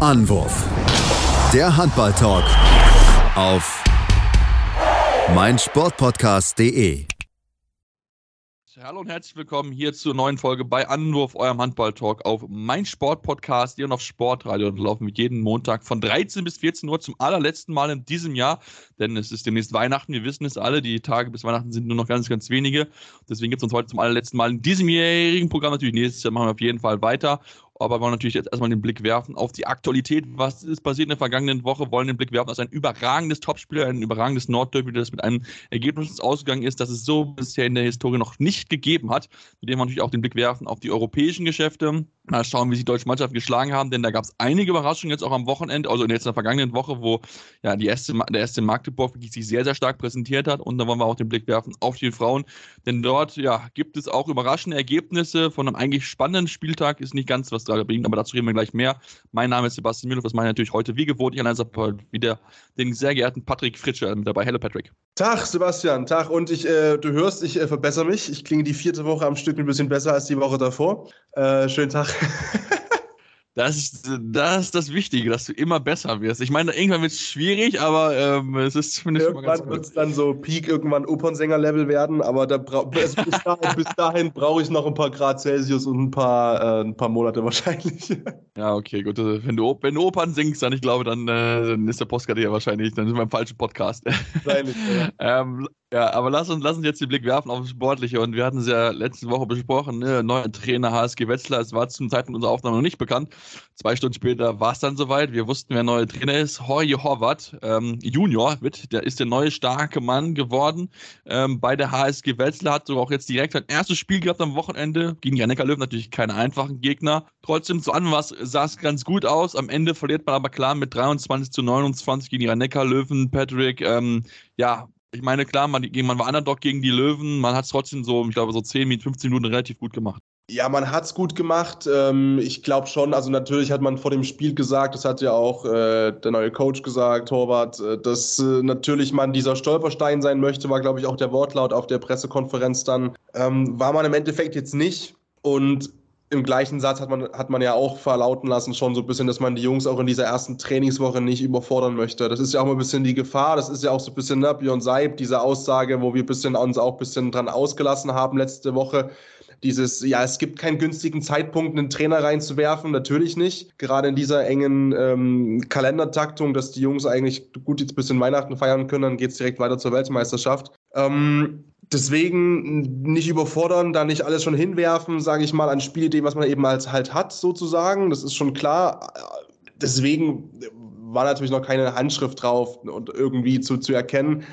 Anwurf. Der Handball-Talk auf meinsportpodcast.de. Hallo und herzlich willkommen hier zur neuen Folge bei Anwurf, eurem Handball-Talk auf mein Sportpodcast hier und auf Sportradio und laufen mit jeden Montag von 13 bis 14 Uhr zum allerletzten Mal in diesem Jahr, denn es ist demnächst Weihnachten, wir wissen es alle, die Tage bis Weihnachten sind nur noch ganz, ganz wenige. Deswegen gibt es uns heute zum allerletzten Mal in diesem jährigen Programm natürlich nächstes Jahr machen wir auf jeden Fall weiter aber wir wollen natürlich jetzt erstmal den Blick werfen auf die Aktualität. Was ist passiert in der vergangenen Woche? Wollen den Blick werfen auf ein überragendes Topspiel, ein überragendes Nordderby, das mit einem Ergebnis ausgegangen ist, das es so bisher in der Historie noch nicht gegeben hat. Mit dem wir natürlich auch den Blick werfen auf die europäischen Geschäfte. Mal schauen, wie sich die deutsche Mannschaft geschlagen haben, denn da gab es einige Überraschungen jetzt auch am Wochenende, also in der vergangenen Woche, wo ja die erste, der erste Magdeburg wirklich sich sehr, sehr stark präsentiert hat. Und da wollen wir auch den Blick werfen auf die Frauen, denn dort ja, gibt es auch überraschende Ergebnisse von einem eigentlich spannenden Spieltag. Ist nicht ganz was da bringt, aber dazu reden wir gleich mehr. Mein Name ist Sebastian Müller, das mache ich natürlich heute wie gewohnt. Ich also wieder den sehr geehrten Patrick Fritsche mit dabei. Hello Patrick. Tag Sebastian, Tag. Und ich, äh, du hörst, ich äh, verbessere mich. Ich klinge die vierte Woche am Stück ein bisschen besser als die Woche davor. Äh, schönen Tag. Das ist, das ist das Wichtige, dass du immer besser wirst. Ich meine, irgendwann wird es schwierig, aber ähm, es ist zumindest Irgendwann wird es dann so Peak, irgendwann Opernsänger-Level werden, aber da bis dahin, dahin brauche ich noch ein paar Grad Celsius und ein paar, äh, ein paar Monate wahrscheinlich. Ja, okay, gut. Also, wenn du, wenn du Opern singst, dann ich glaube, dann, äh, dann ist der Postkarte ja wahrscheinlich, dann sind wir im falschen Podcast. Wahrscheinlich, ja. ähm, ja, aber lass uns, lass uns jetzt den Blick werfen auf das Sportliche. Und wir hatten es ja letzte Woche besprochen, ne? neuer Trainer HSG Wetzlar. Es war zum Zeitpunkt unserer Aufnahme noch nicht bekannt. Zwei Stunden später war es dann soweit. Wir wussten, wer neuer Trainer ist. Jorge Horvath, ähm, Junior, wird, der ist der neue starke Mann geworden ähm, bei der HSG Wetzlar. Hat sogar auch jetzt direkt sein erstes Spiel gehabt am Wochenende gegen die Löwen. Natürlich keine einfachen Gegner. Trotzdem, zu Anfang sah es ganz gut aus. Am Ende verliert man aber klar mit 23 zu 29 gegen die Löwen. Patrick, ähm, ja, ich meine, klar, man, man war Underdog gegen die Löwen, man hat es trotzdem so, ich glaube, so 10, 15 Minuten relativ gut gemacht. Ja, man hat es gut gemacht. Ähm, ich glaube schon, also natürlich hat man vor dem Spiel gesagt, das hat ja auch äh, der neue Coach gesagt, Torwart, äh, dass äh, natürlich man dieser Stolperstein sein möchte, war, glaube ich, auch der Wortlaut auf der Pressekonferenz dann. Ähm, war man im Endeffekt jetzt nicht. Und im gleichen Satz hat man, hat man ja auch verlauten lassen, schon so ein bisschen, dass man die Jungs auch in dieser ersten Trainingswoche nicht überfordern möchte. Das ist ja auch mal ein bisschen die Gefahr. Das ist ja auch so ein bisschen ne, Björn Seib, diese Aussage, wo wir bisschen, uns auch ein bisschen dran ausgelassen haben letzte Woche. Dieses, ja, es gibt keinen günstigen Zeitpunkt, einen Trainer reinzuwerfen, natürlich nicht. Gerade in dieser engen ähm, Kalendertaktung, dass die Jungs eigentlich gut jetzt ein bisschen Weihnachten feiern können, dann geht es direkt weiter zur Weltmeisterschaft. Ähm, Deswegen nicht überfordern, da nicht alles schon hinwerfen, sage ich mal, an Spielideen, was man eben als halt hat, sozusagen. Das ist schon klar. Deswegen war natürlich noch keine Handschrift drauf und irgendwie zu, zu erkennen.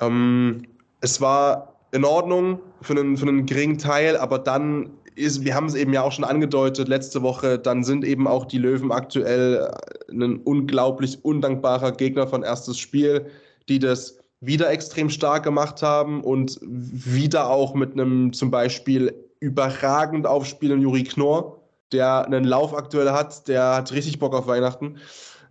Ähm, es war in Ordnung für einen, für einen geringen Teil, aber dann ist, wir haben es eben ja auch schon angedeutet letzte Woche, dann sind eben auch die Löwen aktuell ein unglaublich undankbarer Gegner von erstes Spiel, die das wieder extrem stark gemacht haben und wieder auch mit einem zum Beispiel überragend aufspielenden Juri Knorr, der einen Lauf aktuell hat, der hat richtig Bock auf Weihnachten.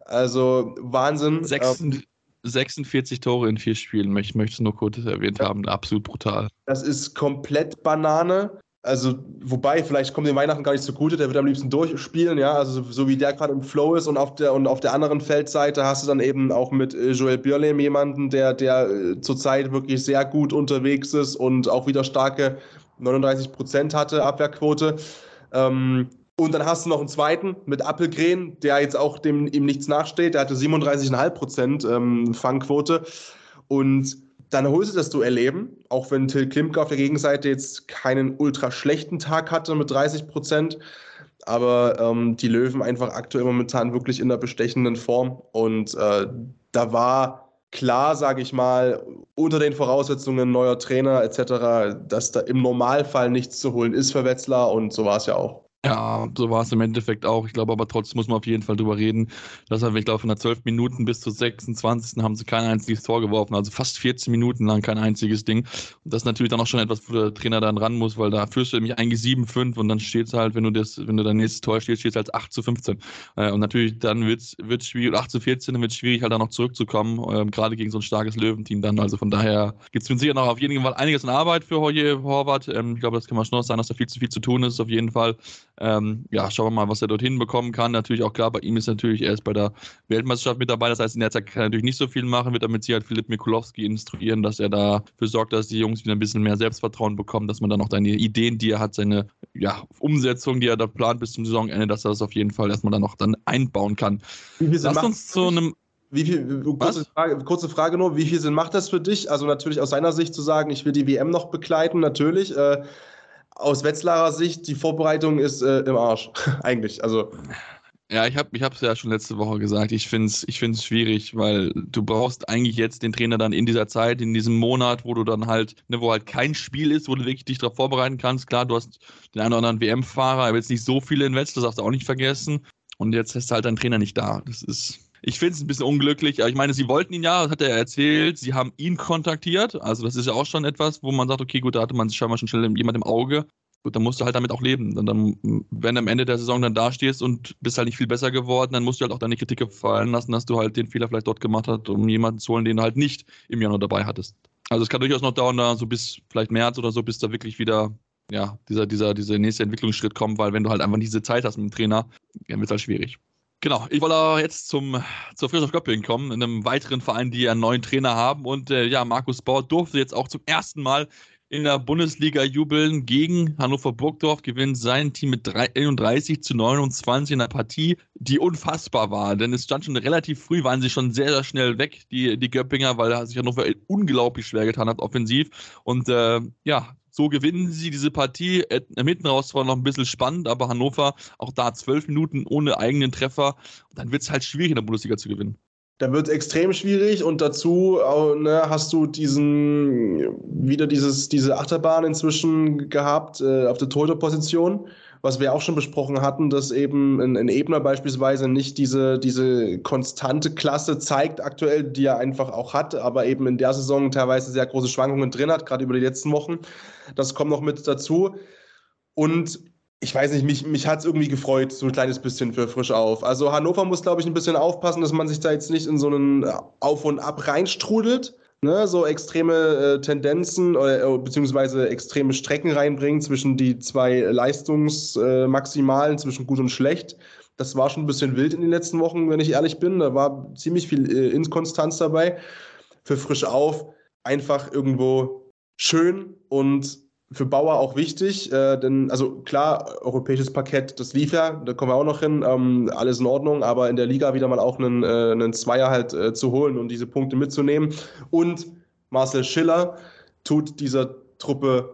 Also Wahnsinn. 46, 46 Tore in vier Spielen, ich möchte es nur kurz erwähnt haben, absolut brutal. Das ist komplett Banane. Also, wobei, vielleicht kommt dem Weihnachten gar nicht so gut, der wird am liebsten durchspielen, ja, also so, wie der gerade im Flow ist und auf der und auf der anderen Feldseite hast du dann eben auch mit äh, Joel Björlem jemanden, der, der äh, zurzeit wirklich sehr gut unterwegs ist und auch wieder starke 39 Prozent hatte, Abwehrquote. Ähm, und dann hast du noch einen zweiten mit Appelgren, der jetzt auch dem ihm nichts nachsteht, der hatte 37,5 Prozent ähm, Fangquote. Und dann holst du das Duell eben, auch wenn Till Klimke auf der Gegenseite jetzt keinen ultra schlechten Tag hatte mit 30 Prozent. Aber ähm, die Löwen einfach aktuell momentan wirklich in der bestechenden Form. Und äh, da war klar, sage ich mal, unter den Voraussetzungen neuer Trainer etc., dass da im Normalfall nichts zu holen ist für Wetzlar. Und so war es ja auch. Ja, so war es im Endeffekt auch. Ich glaube aber trotzdem muss man auf jeden Fall drüber reden, dass er, ich glaube, von der 12 Minuten bis zur 26. haben sie kein einziges Tor geworfen, also fast 14 Minuten lang kein einziges Ding. Und das ist natürlich dann auch schon etwas, wo der Trainer dann ran muss, weil da führst du nämlich eigentlich 7-5 und dann steht es halt, wenn du das, wenn du dein nächstes Tor stehst, steht es als 8 zu 15. Äh, und natürlich dann wird es schwierig, 8 zu 14, dann wird es schwierig, halt da noch zurückzukommen, äh, gerade gegen so ein starkes Löwenteam dann. Also von daher gibt es mit sicher noch auf jeden Fall einiges an Arbeit für Jorge Horvath. Ähm, ich glaube, das kann man schon noch sagen, dass da viel zu viel zu tun ist, auf jeden Fall. Ähm, ja, schauen wir mal, was er dorthin bekommen kann. Natürlich auch klar, bei ihm ist natürlich, er ist bei der Weltmeisterschaft mit dabei. Das heißt, in der Zeit kann er natürlich nicht so viel machen, wird damit Sicherheit Philipp Mikulowski instruieren, dass er dafür sorgt, dass die Jungs wieder ein bisschen mehr Selbstvertrauen bekommen, dass man dann auch seine Ideen, die er hat, seine ja, Umsetzung, die er da plant bis zum Saisonende, dass er das auf jeden Fall erstmal dann noch dann einbauen kann. Lass uns zu einem wie viel, kurze Frage, kurze Frage, nur, wie viel Sinn macht das für dich? Also natürlich aus seiner Sicht zu sagen, ich will die WM noch begleiten, natürlich. Äh, aus Wetzlarer Sicht, die Vorbereitung ist äh, im Arsch, eigentlich. Also. Ja, ich habe es ja schon letzte Woche gesagt. Ich finde es ich find's schwierig, weil du brauchst eigentlich jetzt den Trainer dann in dieser Zeit, in diesem Monat, wo du dann halt, ne, wo halt kein Spiel ist, wo du wirklich dich darauf vorbereiten kannst. Klar, du hast den einen oder anderen WM-Fahrer, aber jetzt nicht so viele in Wetz, das darfst du auch nicht vergessen. Und jetzt hast du halt deinen Trainer nicht da. Das ist, ich finde es ein bisschen unglücklich, ich meine, sie wollten ihn ja, das hat er erzählt, sie haben ihn kontaktiert. Also, das ist ja auch schon etwas, wo man sagt, okay, gut, da hatte man scheinbar schon schnell jemand im Auge. Gut, dann musst du halt damit auch leben. Und dann, wenn du am Ende der Saison dann dastehst und bist halt nicht viel besser geworden, dann musst du halt auch deine Kritik gefallen lassen, dass du halt den Fehler vielleicht dort gemacht hast, um jemanden zu holen, den du halt nicht im Januar dabei hattest. Also es kann durchaus noch dauern, da so bis vielleicht März oder so, bis da wirklich wieder ja, dieser, dieser, dieser nächste Entwicklungsschritt kommt, weil wenn du halt einfach diese Zeit hast mit dem Trainer, dann wird es halt schwierig. Genau, ich wollte jetzt zum, zur Friedrich Göppingen kommen, in einem weiteren Verein, die einen neuen Trainer haben. Und äh, ja, Markus Bauer durfte jetzt auch zum ersten Mal in der Bundesliga jubeln gegen Hannover Burgdorf, gewinnt sein Team mit 31 zu 29 in einer Partie, die unfassbar war. Denn es stand schon relativ früh, waren sie schon sehr, sehr schnell weg, die, die Göppinger, weil sich Hannover unglaublich schwer getan hat, offensiv. Und äh, ja, so gewinnen sie diese Partie. Äh, hinten raus war noch ein bisschen spannend, aber Hannover auch da zwölf Minuten ohne eigenen Treffer. Dann wird es halt schwierig in der Bundesliga zu gewinnen. Da wird es extrem schwierig und dazu ne, hast du diesen wieder dieses, diese Achterbahn inzwischen gehabt äh, auf der Torhüterposition was wir auch schon besprochen hatten, dass eben ein, ein Ebner beispielsweise nicht diese, diese konstante Klasse zeigt aktuell, die er einfach auch hat, aber eben in der Saison teilweise sehr große Schwankungen drin hat, gerade über die letzten Wochen. Das kommt noch mit dazu. Und ich weiß nicht, mich, mich hat es irgendwie gefreut, so ein kleines bisschen für frisch auf. Also Hannover muss, glaube ich, ein bisschen aufpassen, dass man sich da jetzt nicht in so einen Auf und Ab reinstrudelt ne, so extreme äh, Tendenzen äh, beziehungsweise extreme Strecken reinbringen zwischen die zwei Leistungsmaximalen, zwischen gut und schlecht. Das war schon ein bisschen wild in den letzten Wochen, wenn ich ehrlich bin. Da war ziemlich viel äh, Inkonstanz dabei. Für frisch auf einfach irgendwo schön und für Bauer auch wichtig, äh, denn, also klar, europäisches Parkett, das lief ja, da kommen wir auch noch hin, ähm, alles in Ordnung, aber in der Liga wieder mal auch einen, äh, einen Zweier halt äh, zu holen und diese Punkte mitzunehmen. Und Marcel Schiller tut dieser Truppe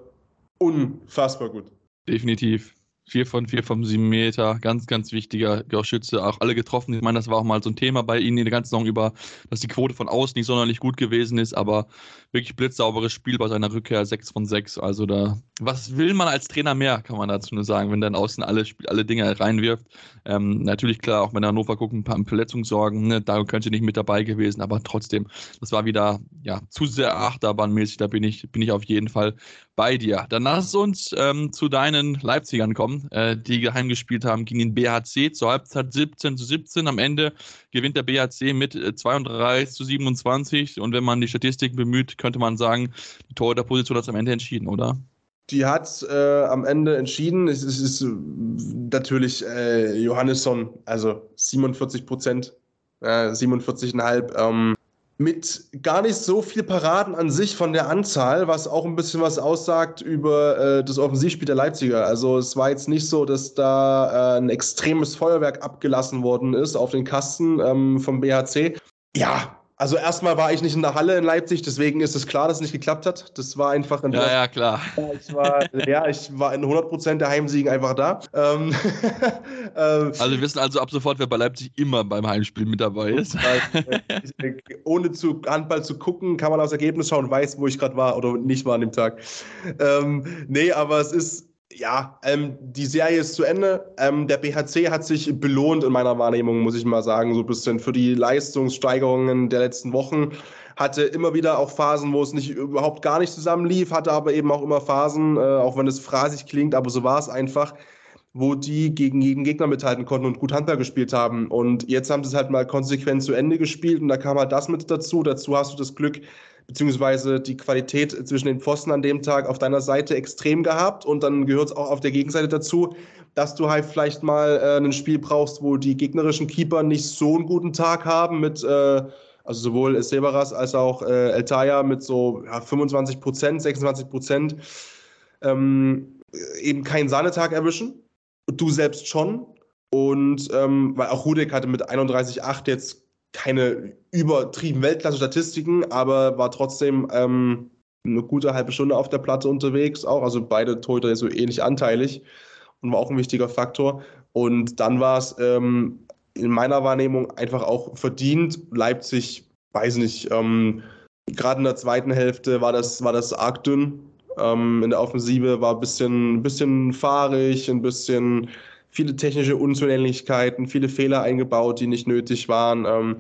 unfassbar gut. Definitiv. 4 von 4 vom 7 Meter, ganz, ganz wichtiger Schütze, auch alle getroffen. Ich meine, das war auch mal so ein Thema bei ihnen in der ganzen Saison über, dass die Quote von außen nicht sonderlich gut gewesen ist, aber wirklich blitzsauberes Spiel bei seiner Rückkehr, 6 von 6. Also da, was will man als Trainer mehr, kann man dazu nur sagen, wenn dann außen alle, alle Dinge reinwirft. Ähm, natürlich klar, auch wenn Hannover gucken, ein paar Verletzungssorgen, ne, da könnte nicht mit dabei gewesen, aber trotzdem, das war wieder ja zu sehr achterbahnmäßig, da bin ich, bin ich auf jeden Fall bei dir. Dann lass uns ähm, zu deinen Leipzigern kommen, äh, die geheim gespielt haben gegen den BHC zur Halbzeit 17 zu 17. Am Ende gewinnt der BHC mit 32 äh, zu 27 und wenn man die Statistiken bemüht, könnte man sagen, die Torhüterposition hat es am Ende entschieden, oder? Die hat äh, am Ende entschieden. Es, es ist natürlich äh, Johannesson, also 47 Prozent, äh, 47,5. Ähm, mit gar nicht so viel Paraden an sich von der Anzahl, was auch ein bisschen was aussagt über äh, das Offensivspiel der Leipziger. Also es war jetzt nicht so, dass da äh, ein extremes Feuerwerk abgelassen worden ist auf den Kasten ähm, vom BHC. Ja, also erstmal war ich nicht in der Halle in Leipzig, deswegen ist es klar, dass es nicht geklappt hat. Das war einfach ein Ja, ja, klar. Ich war, ja, ich war in 100% der Heimsiegen einfach da. Ähm, ähm, also wir wissen also ab sofort, wer bei Leipzig immer beim Heimspiel mit dabei ist. Ohne zu Handball zu gucken, kann man aufs Ergebnis schauen, weiß, wo ich gerade war oder nicht war an dem Tag. Ähm, nee, aber es ist ja, ähm, die Serie ist zu Ende. Ähm, der BHC hat sich belohnt in meiner Wahrnehmung, muss ich mal sagen, so ein bisschen für die Leistungssteigerungen der letzten Wochen. Hatte immer wieder auch Phasen, wo es nicht überhaupt gar nicht zusammenlief, hatte aber eben auch immer Phasen, äh, auch wenn es phrasig klingt, aber so war es einfach, wo die gegen jeden Gegner mithalten konnten und gut Handball gespielt haben. Und jetzt haben sie es halt mal konsequent zu Ende gespielt und da kam halt das mit dazu. Dazu hast du das Glück, beziehungsweise die Qualität zwischen den Pfosten an dem Tag auf deiner Seite extrem gehabt und dann gehört es auch auf der Gegenseite dazu, dass du halt vielleicht mal äh, ein Spiel brauchst, wo die gegnerischen Keeper nicht so einen guten Tag haben mit, äh, also sowohl Severas als auch äh, Eltaya mit so ja, 25 Prozent, 26 Prozent, ähm, eben keinen Sahnetag erwischen. Du selbst schon. Und ähm, weil auch Rudek hatte mit 31,8 jetzt keine übertrieben Weltklasse-Statistiken, aber war trotzdem ähm, eine gute halbe Stunde auf der Platte unterwegs auch. Also beide Torhüter so ähnlich anteilig und war auch ein wichtiger Faktor. Und dann war es ähm, in meiner Wahrnehmung einfach auch verdient. Leipzig, weiß nicht, ähm, gerade in der zweiten Hälfte war das, war das arg dünn. Ähm, in der Offensive war ein bisschen, bisschen fahrig, ein bisschen viele technische Unzulänglichkeiten, viele Fehler eingebaut, die nicht nötig waren. Ähm,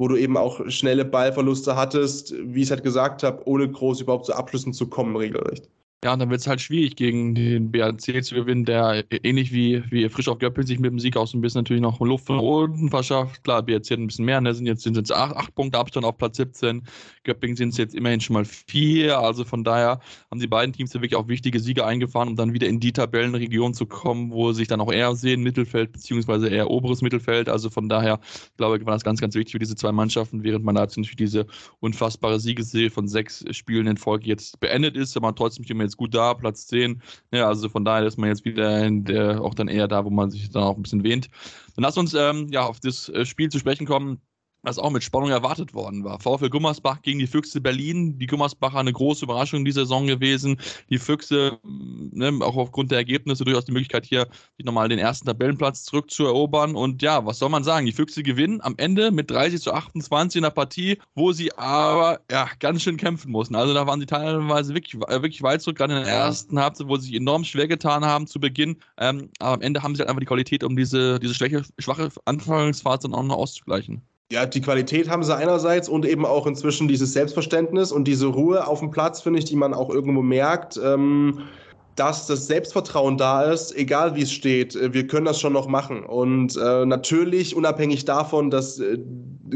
wo du eben auch schnelle Ballverluste hattest, wie ich es halt gesagt habe, ohne groß überhaupt zu Abschlüssen zu kommen, regelrecht. Ja, und dann wird es halt schwierig, gegen den BRC zu gewinnen, der ähnlich wie, wie frisch auf Göppel sich mit dem Sieg aus ein bisschen natürlich noch Luft von unten verschafft. Klar, BRC hat ein bisschen mehr, ne? sind jetzt sind jetzt acht, acht Punkte Abstand auf Platz 17. Göppingen sind es jetzt immerhin schon mal vier. Also von daher haben die beiden Teams ja wirklich auch wichtige Siege eingefahren, um dann wieder in die Tabellenregion zu kommen, wo sie sich dann auch eher sehen, Mittelfeld beziehungsweise eher oberes Mittelfeld. Also von daher, glaube ich, war das ganz, ganz wichtig für diese zwei Mannschaften, während man natürlich diese unfassbare Siegesserie von sechs Spielen in Folge jetzt beendet ist, aber trotzdem immer jetzt gut da, Platz 10. Ja, also von daher ist man jetzt wieder der, auch dann eher da, wo man sich dann auch ein bisschen wähnt. Dann lass uns ähm, ja auf das äh, Spiel zu sprechen kommen was auch mit Spannung erwartet worden war. VfL Gummersbach gegen die Füchse Berlin. Die Gummersbacher eine große Überraschung in dieser Saison gewesen. Die Füchse, ne, auch aufgrund der Ergebnisse, durchaus die Möglichkeit hier, nochmal den ersten Tabellenplatz zurückzuerobern. Und ja, was soll man sagen? Die Füchse gewinnen am Ende mit 30 zu 28 in der Partie, wo sie aber ja, ganz schön kämpfen mussten. Also da waren sie teilweise wirklich, äh, wirklich weit zurück, gerade in der ersten Halbzeit, wo sie sich enorm schwer getan haben zu Beginn. Ähm, aber am Ende haben sie halt einfach die Qualität, um diese, diese schwache, schwache Anfangsphase dann auch noch auszugleichen. Ja, die Qualität haben sie einerseits und eben auch inzwischen dieses Selbstverständnis und diese Ruhe auf dem Platz, finde ich, die man auch irgendwo merkt, ähm, dass das Selbstvertrauen da ist, egal wie es steht. Äh, wir können das schon noch machen. Und äh, natürlich, unabhängig davon, dass äh,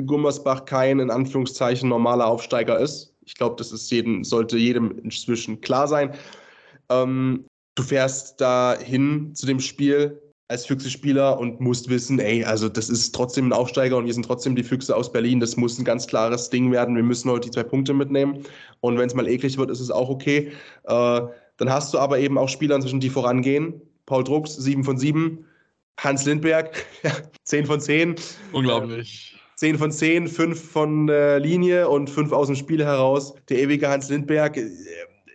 Gummersbach kein in Anführungszeichen normaler Aufsteiger ist. Ich glaube, das ist jedem, sollte jedem inzwischen klar sein. Ähm, du fährst dahin zu dem Spiel als Füchse-Spieler und musst wissen, ey, also das ist trotzdem ein Aufsteiger und wir sind trotzdem die Füchse aus Berlin. Das muss ein ganz klares Ding werden. Wir müssen heute die zwei Punkte mitnehmen. Und wenn es mal eklig wird, ist es auch okay. Äh, dann hast du aber eben auch Spieler inzwischen, die vorangehen. Paul Drucks, 7 von 7. Hans Lindberg, 10 von 10. Unglaublich. 10 von 10, 5 von der Linie und 5 aus dem Spiel heraus. Der ewige Hans Lindberg, äh,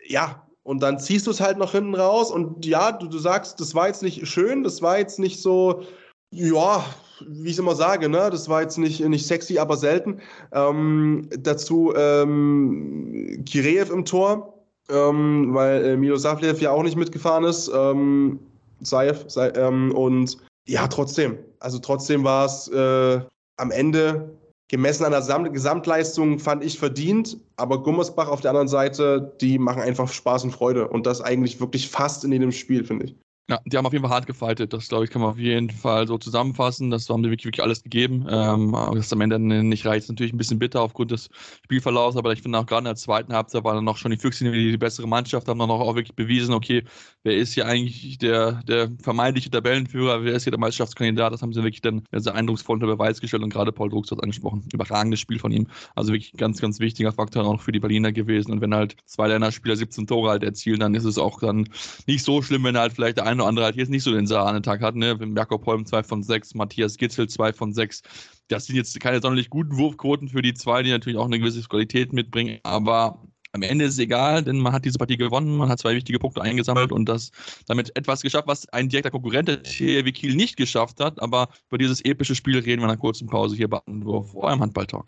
ja, und dann ziehst du es halt noch hinten raus und ja, du, du sagst, das war jetzt nicht schön, das war jetzt nicht so, ja, wie ich immer sage, ne, das war jetzt nicht, nicht sexy, aber selten. Ähm, dazu ähm, Kireev im Tor, ähm, weil äh, Milo Savlev ja auch nicht mitgefahren ist. Ähm, Saev, Saev ähm, und ja, trotzdem. Also trotzdem war es äh, am Ende gemessen an der Gesamtleistung fand ich verdient, aber Gummersbach auf der anderen Seite, die machen einfach Spaß und Freude und das eigentlich wirklich fast in jedem Spiel, finde ich. Ja, die haben auf jeden Fall hart gefightet. Das, glaube ich, kann man auf jeden Fall so zusammenfassen. Das haben die wirklich, wirklich alles gegeben. Ähm, das am Ende nicht reicht, natürlich ein bisschen bitter aufgrund des Spielverlaufs, aber ich finde auch gerade in der zweiten Halbzeit waren dann noch schon die Füchse die, die bessere Mannschaft, haben dann auch wirklich bewiesen, okay, wer ist hier eigentlich der, der vermeintliche Tabellenführer, wer ist hier der Meisterschaftskandidat, das haben sie wirklich dann sehr eindrucksvoll unter Beweis gestellt und gerade Paul Drucks hat angesprochen. Überragendes Spiel von ihm. Also wirklich ganz, ganz wichtiger Faktor auch für die Berliner gewesen. Und wenn halt zwei Länderspieler 17 Tore halt erzielen, dann ist es auch dann nicht so schlimm, wenn halt vielleicht der eine oder andere halt jetzt nicht so den Sahnetag hat, ne? Jakob Holm 2 von 6, Matthias Gitzel 2 von 6. Das sind jetzt keine sonderlich guten Wurfquoten für die zwei, die natürlich auch eine gewisse Qualität mitbringen, aber am Ende ist es egal, denn man hat diese Partie gewonnen, man hat zwei wichtige Punkte eingesammelt und das damit etwas geschafft, was ein direkter Konkurrent der THW Kiel nicht geschafft hat. Aber über dieses epische Spiel reden wir nach kurzen Pause hier bei Anwurf, eurem Handballtalk.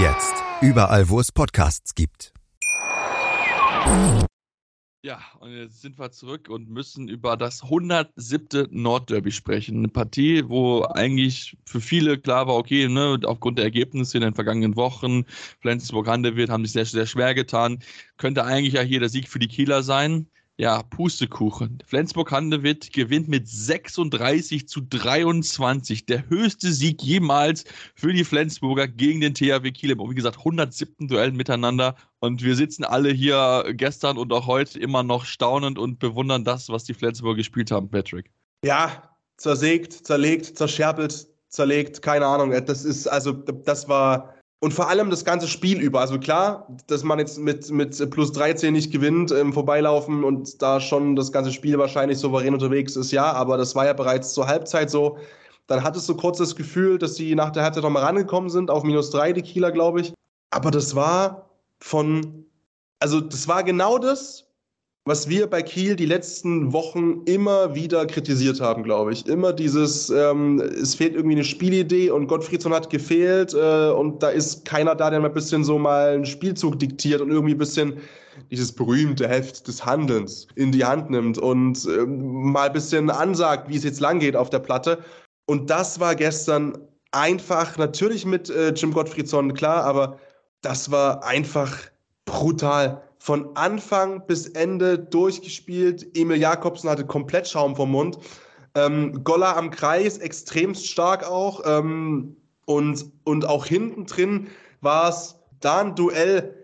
Jetzt. Überall, wo es Podcasts gibt. Ja, und jetzt sind wir zurück und müssen über das 107. Nordderby sprechen. Eine Partie, wo eigentlich für viele klar war, okay, ne, aufgrund der Ergebnisse in den vergangenen Wochen, Flensburg-Handewitt haben sich sehr, sehr schwer getan. Könnte eigentlich ja hier der Sieg für die Kieler sein ja, Pustekuchen. Flensburg-Handewitt gewinnt mit 36 zu 23. Der höchste Sieg jemals für die Flensburger gegen den THW Kiel. Wie gesagt, 107. Duell miteinander. Und wir sitzen alle hier gestern und auch heute immer noch staunend und bewundern das, was die Flensburger gespielt haben, Patrick. Ja, zersägt, zerlegt, zerscherbelt, zerlegt, keine Ahnung. Das ist, also, das war und vor allem das ganze Spiel über. Also klar, dass man jetzt mit, mit plus 13 nicht gewinnt im Vorbeilaufen und da schon das ganze Spiel wahrscheinlich souverän unterwegs ist, ja, aber das war ja bereits zur Halbzeit so. Dann hattest du kurz das Gefühl, dass sie nach der Halbzeit nochmal rangekommen sind, auf minus 3, die Kieler, glaube ich. Aber das war von, also das war genau das, was wir bei Kiel die letzten Wochen immer wieder kritisiert haben, glaube ich. Immer dieses, ähm, es fehlt irgendwie eine Spielidee und Gottfriedson hat gefehlt äh, und da ist keiner da, der mal ein bisschen so mal einen Spielzug diktiert und irgendwie ein bisschen dieses berühmte Heft des Handelns in die Hand nimmt und äh, mal ein bisschen ansagt, wie es jetzt lang geht auf der Platte. Und das war gestern einfach, natürlich mit äh, Jim Gottfriedson, klar, aber das war einfach brutal von Anfang bis Ende durchgespielt. Emil Jakobsen hatte komplett Schaum vom Mund. Ähm, Golla am Kreis extremst stark auch. Ähm, und, und auch hinten drin war es da ein Duell.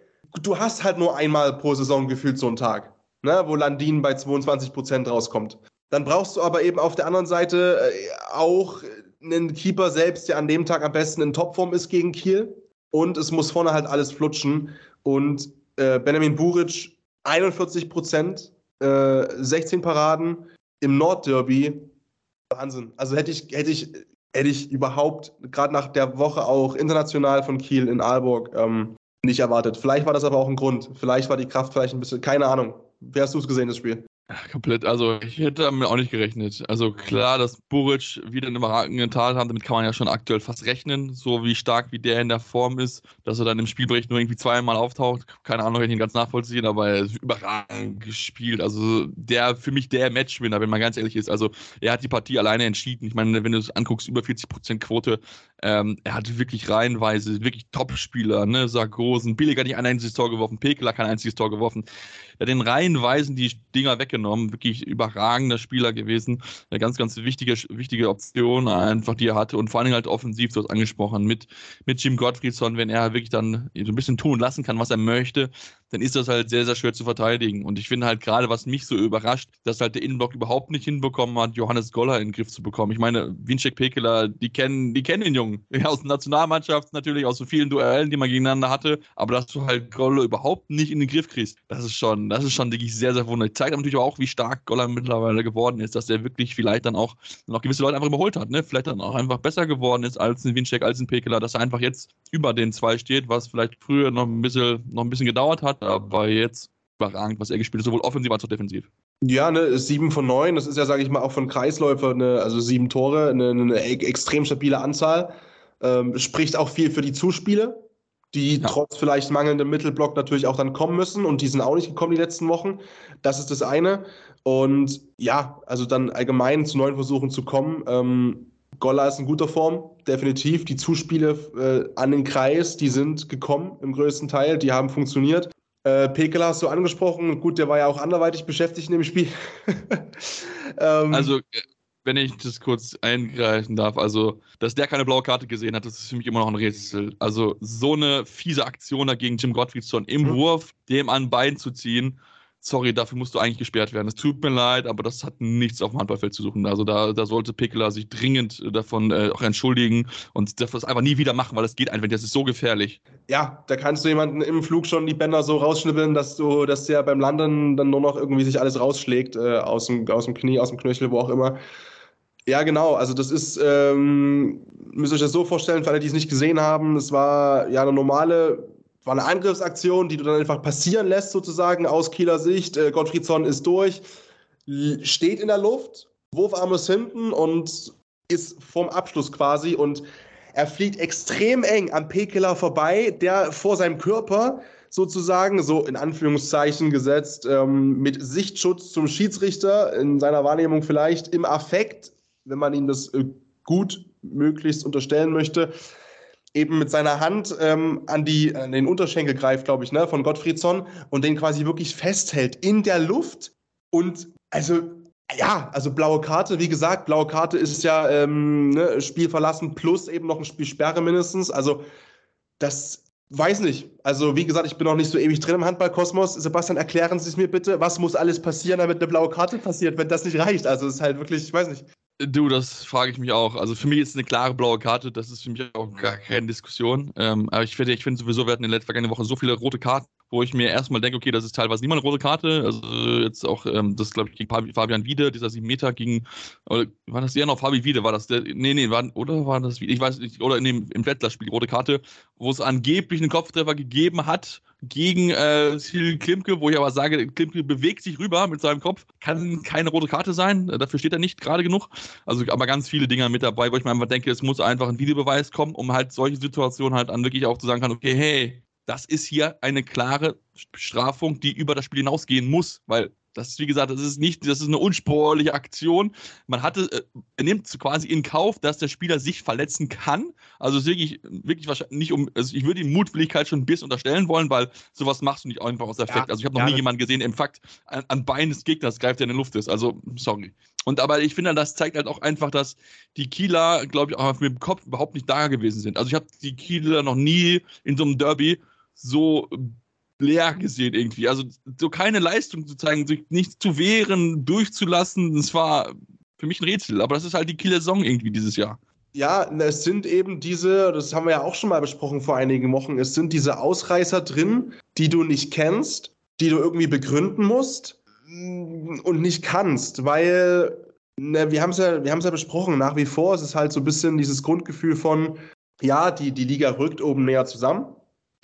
Du hast halt nur einmal pro Saison gefühlt so einen Tag, ne, wo Landin bei 22 Prozent rauskommt. Dann brauchst du aber eben auf der anderen Seite äh, auch einen Keeper selbst, der an dem Tag am besten in Topform ist gegen Kiel. Und es muss vorne halt alles flutschen. Und äh, Benjamin Buric 41 Prozent, äh, 16 Paraden im Nordderby. Wahnsinn. Also hätte ich, hätte ich, hätte ich überhaupt, gerade nach der Woche auch international von Kiel in Aalborg, ähm, nicht erwartet. Vielleicht war das aber auch ein Grund. Vielleicht war die Kraft vielleicht ein bisschen, keine Ahnung. Wie hast du es gesehen, das Spiel? Komplett, also ich hätte damit auch nicht gerechnet. Also klar, dass Buric wieder eine überragende Tat hat, damit kann man ja schon aktuell fast rechnen, so wie stark wie der in der Form ist, dass er dann im Spielbericht nur irgendwie zweimal auftaucht. Keine Ahnung, kann ich ihn ganz nachvollziehen, aber er ist überragend gespielt. Also der, für mich der Matchwinner, wenn man ganz ehrlich ist. Also er hat die Partie alleine entschieden. Ich meine, wenn du es anguckst, über 40% Quote, ähm, er hat wirklich reihenweise, wirklich Top-Spieler, ne, Sargosen, Billiger nicht ein einziges Tor geworfen, Pekeler kein einziges Tor geworfen. Er hat den reihenweisen die Dinger weggenommen. Wirklich überragender Spieler gewesen. Eine ganz, ganz wichtige, wichtige Option einfach, die er hatte. Und vor allem halt offensiv, du hast angesprochen, mit, mit Jim Gottfriedson, wenn er wirklich dann so ein bisschen tun lassen kann, was er möchte, dann ist das halt sehr, sehr schwer zu verteidigen. Und ich finde halt gerade, was mich so überrascht, dass halt der Innenblock überhaupt nicht hinbekommen hat, Johannes Goller in den Griff zu bekommen. Ich meine, Winczek Pekeler, die kennen, die kennen den Jungen. Aus der Nationalmannschaft natürlich, aus so vielen Duellen, die man gegeneinander hatte. Aber dass du halt Goller überhaupt nicht in den Griff kriegst, das ist schon, das ist schon wirklich sehr, sehr wunderlich. Zeigt natürlich auch, wie stark Goller mittlerweile geworden ist, dass er wirklich vielleicht dann auch noch gewisse Leute einfach überholt hat, ne? Vielleicht dann auch einfach besser geworden ist als ein Winczek, als ein Pekeler, dass er einfach jetzt über den zwei steht, was vielleicht früher noch ein bisschen, noch ein bisschen gedauert hat aber jetzt überragend, was er gespielt hat, sowohl offensiv als auch defensiv. Ja, ne, sieben von neun, das ist ja, sage ich mal, auch von Kreisläufer, ne, also sieben Tore, eine, eine extrem stabile Anzahl. Ähm, spricht auch viel für die Zuspiele, die ja. trotz vielleicht mangelndem Mittelblock natürlich auch dann kommen müssen und die sind auch nicht gekommen die letzten Wochen. Das ist das eine. Und ja, also dann allgemein zu neuen Versuchen zu kommen. Ähm, Golla ist in guter Form, definitiv. Die Zuspiele äh, an den Kreis, die sind gekommen im größten Teil, die haben funktioniert. Äh, Pekela hast du angesprochen. Gut, der war ja auch anderweitig beschäftigt in dem Spiel. ähm, also, äh, wenn ich das kurz eingreifen darf, also, dass der keine blaue Karte gesehen hat, das ist für mich immer noch ein Rätsel. Also, so eine fiese Aktion dagegen Jim Gottfriedson im mhm. Wurf, dem an Bein zu ziehen sorry, dafür musst du eigentlich gesperrt werden. Es tut mir leid, aber das hat nichts auf dem Handballfeld zu suchen. Also da, da sollte Pekela sich dringend davon äh, auch entschuldigen und das einfach nie wieder machen, weil das geht einfach, das ist so gefährlich. Ja, da kannst du jemanden im Flug schon die Bänder so rausschnippeln, dass du, dass der beim Landen dann nur noch irgendwie sich alles rausschlägt, äh, aus, dem, aus dem Knie, aus dem Knöchel, wo auch immer. Ja, genau. Also das ist, ähm, müsst ihr euch das so vorstellen, für alle, die es nicht gesehen haben, es war ja eine normale war eine Angriffsaktion, die du dann einfach passieren lässt, sozusagen aus Kieler Sicht. Äh, Gottfriedson ist durch, steht in der Luft, Wurfarm ist hinten und ist vorm Abschluss quasi und er fliegt extrem eng am Pekeler vorbei, der vor seinem Körper sozusagen, so in Anführungszeichen gesetzt, ähm, mit Sichtschutz zum Schiedsrichter, in seiner Wahrnehmung vielleicht im Affekt, wenn man ihm das äh, gut möglichst unterstellen möchte, eben mit seiner Hand ähm, an, die, an den Unterschenkel greift, glaube ich, ne, von Gottfriedsson und den quasi wirklich festhält in der Luft. Und also, ja, also blaue Karte, wie gesagt, blaue Karte ist ja ähm, ne, Spiel verlassen plus eben noch ein Spielsperre mindestens. Also, das weiß nicht. Also, wie gesagt, ich bin noch nicht so ewig drin im Handballkosmos. Sebastian, erklären Sie es mir bitte, was muss alles passieren, damit eine blaue Karte passiert, wenn das nicht reicht? Also, es ist halt wirklich, ich weiß nicht. Du, das frage ich mich auch. Also für mich ist eine klare blaue Karte, das ist für mich auch gar keine Diskussion. Ähm, aber ich finde ich find sowieso, wir hatten in der vergangenen Woche so viele rote Karten, wo ich mir erstmal denke, okay, das ist teilweise niemand rote Karte. Also jetzt auch, ähm, das glaube ich gegen Fabian Wiede, dieser 7 Meter gegen, oder war das eher noch Fabi Wiede, war das der, nee, nee, war, oder war das, ich weiß nicht, oder in dem, im Wettlerspiel, rote Karte, wo es angeblich einen Kopftreffer gegeben hat gegen äh, Cyril Klimke, wo ich aber sage, Klimke bewegt sich rüber mit seinem Kopf, kann keine rote Karte sein, dafür steht er nicht gerade genug. Also aber ganz viele Dinge mit dabei, wo ich mir einfach denke, es muss einfach ein Videobeweis kommen, um halt solche Situationen halt dann wirklich auch zu sagen kann, okay, hey, das ist hier eine klare Bestrafung, die über das Spiel hinausgehen muss, weil das ist, wie gesagt, das ist nicht, das ist eine unsportliche Aktion. Man hatte, äh, er nimmt quasi in Kauf, dass der Spieler sich verletzen kann. Also es ist wirklich, wirklich wahrscheinlich nicht um, also ich würde ihm Mutwilligkeit schon ein bisschen unterstellen wollen, weil sowas machst du nicht einfach aus Effekt. Ja, also ich habe noch ja, nie jemanden gesehen, im Fakt an, an Beinen des Gegners greift, der in der Luft ist. Also, sorry. Und aber ich finde, das zeigt halt auch einfach, dass die Kieler, glaube ich, auch mit dem Kopf überhaupt nicht da gewesen sind. Also ich habe die Kieler noch nie in so einem Derby so leer gesehen irgendwie. Also so keine Leistung zu zeigen, sich nicht zu wehren, durchzulassen, das war für mich ein Rätsel. Aber das ist halt die Kieler Saison irgendwie dieses Jahr. Ja, es sind eben diese, das haben wir ja auch schon mal besprochen vor einigen Wochen, es sind diese Ausreißer drin, die du nicht kennst, die du irgendwie begründen musst und nicht kannst, weil ne, wir haben es ja, ja besprochen, nach wie vor ist es halt so ein bisschen dieses Grundgefühl von, ja, die, die Liga rückt oben näher zusammen,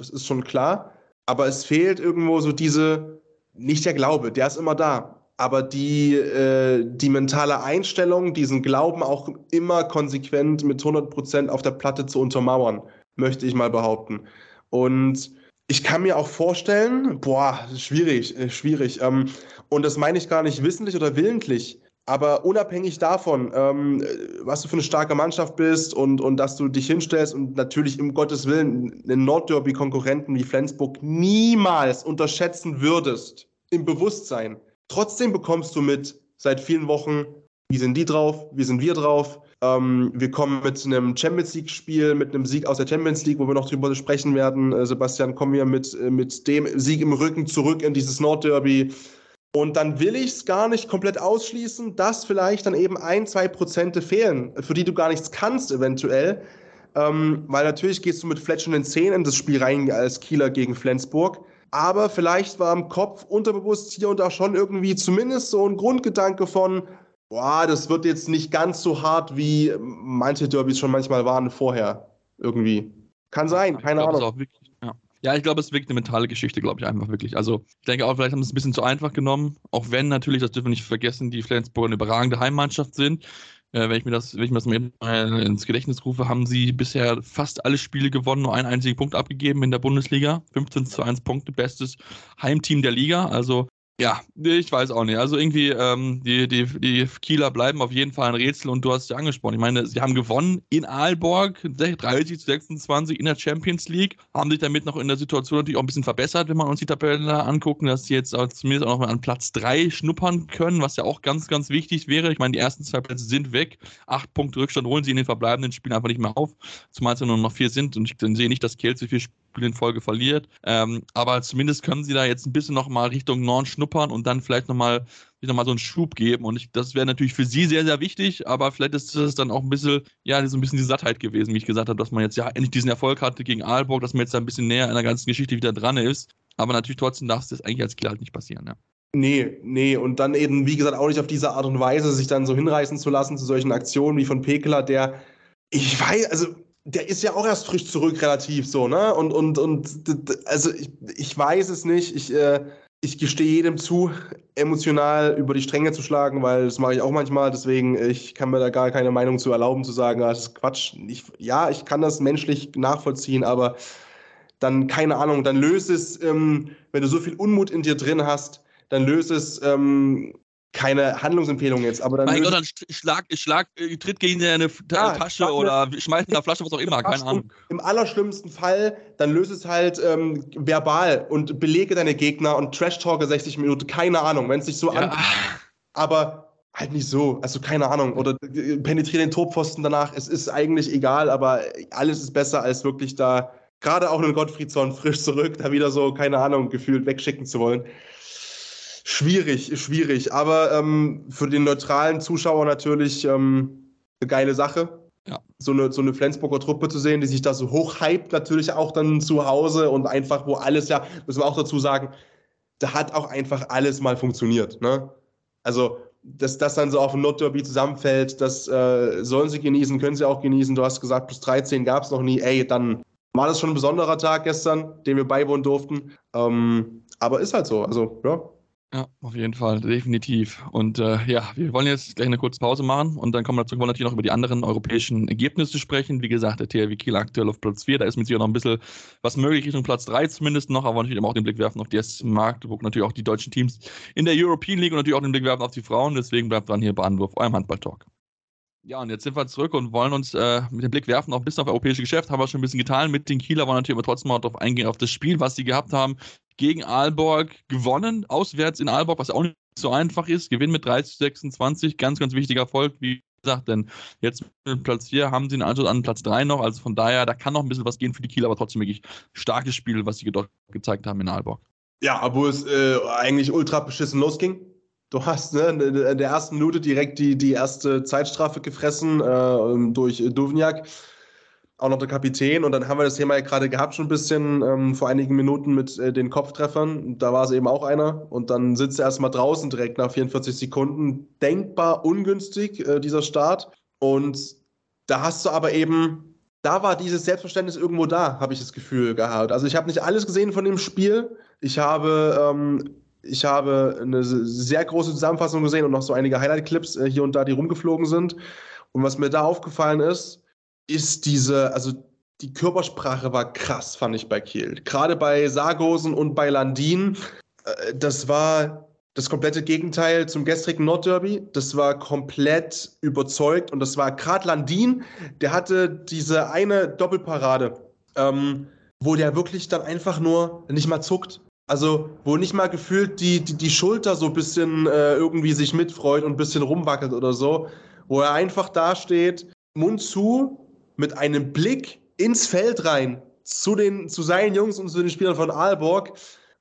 das ist schon klar, aber es fehlt irgendwo so diese, nicht der Glaube, der ist immer da, aber die, äh, die mentale Einstellung, diesen Glauben auch immer konsequent mit 100% auf der Platte zu untermauern, möchte ich mal behaupten. Und ich kann mir auch vorstellen, boah, schwierig, äh, schwierig. Ähm, und das meine ich gar nicht wissentlich oder willentlich. Aber unabhängig davon, ähm, was du für eine starke Mannschaft bist und, und dass du dich hinstellst und natürlich im Gottes Willen einen Nordderby-Konkurrenten wie Flensburg niemals unterschätzen würdest im Bewusstsein. Trotzdem bekommst du mit seit vielen Wochen, wie sind die drauf, wie sind wir drauf. Ähm, wir kommen mit einem Champions League-Spiel, mit einem Sieg aus der Champions League, wo wir noch drüber sprechen werden. Äh, Sebastian, kommen wir mit, äh, mit dem Sieg im Rücken zurück in dieses Nordderby. Und dann will ich es gar nicht komplett ausschließen, dass vielleicht dann eben ein, zwei Prozente fehlen, für die du gar nichts kannst eventuell. Ähm, weil natürlich gehst du mit fletschenden Zähnen in das Spiel rein als Kieler gegen Flensburg. Aber vielleicht war im Kopf unterbewusst hier und da schon irgendwie zumindest so ein Grundgedanke von, boah, das wird jetzt nicht ganz so hart, wie manche Derbys schon manchmal waren vorher. Irgendwie. Kann sein, keine Ahnung. Ja, ich glaube, es wirklich eine mentale Geschichte, glaube ich, einfach wirklich. Also, ich denke auch, vielleicht haben sie es ein bisschen zu einfach genommen. Auch wenn natürlich, das dürfen wir nicht vergessen, die Flensburg eine überragende Heimmannschaft sind. Äh, wenn ich mir das, wenn ich mir das mal ins Gedächtnis rufe, haben sie bisher fast alle Spiele gewonnen, nur einen einzigen Punkt abgegeben in der Bundesliga. 15 zu 1 Punkte, bestes Heimteam der Liga. Also ja, ich weiß auch nicht. Also irgendwie, ähm, die, die, die Kieler bleiben auf jeden Fall ein Rätsel und du hast es ja angesprochen. Ich meine, sie haben gewonnen in Aalborg, 30 zu 26 in der Champions League, haben sich damit noch in der Situation natürlich auch ein bisschen verbessert, wenn wir uns die Tabelle angucken, dass sie jetzt zumindest auch noch mal an Platz 3 schnuppern können, was ja auch ganz, ganz wichtig wäre. Ich meine, die ersten zwei Plätze sind weg. Acht Punkte Rückstand holen sie in den verbleibenden Spielen einfach nicht mehr auf, zumal es ja nur noch vier sind und ich sehe nicht, dass Kiel so viel Spiele in Folge verliert. Ähm, aber zumindest können sie da jetzt ein bisschen noch mal Richtung Norden schnuppern und dann vielleicht noch mal, sich noch mal so einen Schub geben. Und ich, das wäre natürlich für sie sehr, sehr wichtig, aber vielleicht ist es dann auch ein bisschen, ja, so ein bisschen die Sattheit gewesen, wie ich gesagt habe, dass man jetzt ja endlich diesen Erfolg hatte gegen Aalborg, dass man jetzt da ein bisschen näher in der ganzen Geschichte wieder dran ist. Aber natürlich trotzdem darf es das eigentlich als Kiel halt nicht passieren, ja. Nee, nee, und dann eben, wie gesagt, auch nicht auf diese Art und Weise, sich dann so hinreißen zu lassen zu solchen Aktionen wie von Pekela, der, ich weiß, also der ist ja auch erst frisch zurück, relativ so, ne? Und, und, und also ich, ich weiß es nicht. Ich, äh, ich gestehe jedem zu, emotional über die Stränge zu schlagen, weil das mache ich auch manchmal. Deswegen, ich kann mir da gar keine Meinung zu erlauben, zu sagen, ah, das ist Quatsch. Ich, ja, ich kann das menschlich nachvollziehen, aber dann keine Ahnung, dann löse es, ähm, wenn du so viel Unmut in dir drin hast, dann löse es ähm, keine Handlungsempfehlung jetzt, aber dann. Mein Gott, dann schlag, schlag, äh, tritt gegen eine ja, Tasche oder schmeiß in der Flasche, was auch immer, keine Ahnung. Im allerschlimmsten Fall, dann löse es halt ähm, verbal und belege deine Gegner und Trash-Talke 60 Minuten, keine Ahnung, wenn es sich so ja. an. Aber halt nicht so, also keine Ahnung, oder äh, penetriere den Torpfosten danach, es ist eigentlich egal, aber alles ist besser, als wirklich da, gerade auch einen Gottfriedson frisch zurück, da wieder so, keine Ahnung, gefühlt wegschicken zu wollen. Schwierig, schwierig. Aber ähm, für den neutralen Zuschauer natürlich ähm, eine geile Sache. Ja. So eine, so eine Flensburger Truppe zu sehen, die sich da so hochhypt, natürlich auch dann zu Hause und einfach, wo alles ja, müssen wir auch dazu sagen, da hat auch einfach alles mal funktioniert. Ne? Also, dass das dann so auf dem Notderby zusammenfällt, das äh, sollen sie genießen, können sie auch genießen. Du hast gesagt, plus 13 gab es noch nie. Ey, dann war das schon ein besonderer Tag gestern, den wir beiwohnen durften. Ähm, aber ist halt so. Also, ja, ja, auf jeden Fall, definitiv. Und äh, ja, wir wollen jetzt gleich eine kurze Pause machen und dann kommen wir dazu, wollen natürlich noch über die anderen europäischen Ergebnisse sprechen. Wie gesagt, der THW Kiel aktuell auf Platz 4, da ist mit sich noch ein bisschen was möglich Richtung Platz 3 zumindest noch, aber natürlich auch den Blick werfen auf die SC Magdeburg, natürlich auch die deutschen Teams in der European League und natürlich auch den Blick werfen auf die Frauen. Deswegen bleibt dran hier bei Anwurf, eurem Handball-Talk. Ja, und jetzt sind wir zurück und wollen uns äh, mit dem Blick werfen auch ein bisschen auf europäische Geschäft. Haben wir schon ein bisschen getan mit den Kieler, wollen natürlich aber trotzdem mal darauf eingehen, auf das Spiel, was sie gehabt haben gegen Aalborg gewonnen, auswärts in Aalborg, was auch nicht so einfach ist. Gewinn mit 30 zu 26, ganz, ganz wichtiger Erfolg, wie gesagt, denn jetzt mit Platz 4 haben sie einen Anschluss an Platz 3 noch, also von daher, da kann noch ein bisschen was gehen für die Kieler, aber trotzdem wirklich starkes Spiel, was sie dort gezeigt haben in Aalborg. Ja, obwohl es äh, eigentlich ultra beschissen losging. Du hast ne, in der ersten Minute direkt die, die erste Zeitstrafe gefressen äh, durch Duvniak auch noch der Kapitän. Und dann haben wir das Thema ja gerade gehabt, schon ein bisschen ähm, vor einigen Minuten mit äh, den Kopftreffern. Da war es eben auch einer. Und dann sitzt er erstmal draußen direkt nach 44 Sekunden. Denkbar ungünstig, äh, dieser Start. Und da hast du aber eben, da war dieses Selbstverständnis irgendwo da, habe ich das Gefühl gehabt. Also ich habe nicht alles gesehen von dem Spiel. Ich habe. Ähm, ich habe eine sehr große Zusammenfassung gesehen und noch so einige Highlight-Clips äh, hier und da, die rumgeflogen sind. Und was mir da aufgefallen ist, ist diese, also die Körpersprache war krass, fand ich bei Kiel. Gerade bei Sargosen und bei Landin. Äh, das war das komplette Gegenteil zum gestrigen Nordderby. Das war komplett überzeugt und das war gerade Landin, der hatte diese eine Doppelparade, ähm, wo der wirklich dann einfach nur nicht mal zuckt. Also, wo nicht mal gefühlt die, die, die Schulter so ein bisschen äh, irgendwie sich mitfreut und ein bisschen rumwackelt oder so. Wo er einfach dasteht, Mund zu, mit einem Blick ins Feld rein zu, den, zu seinen Jungs und zu den Spielern von Aalborg,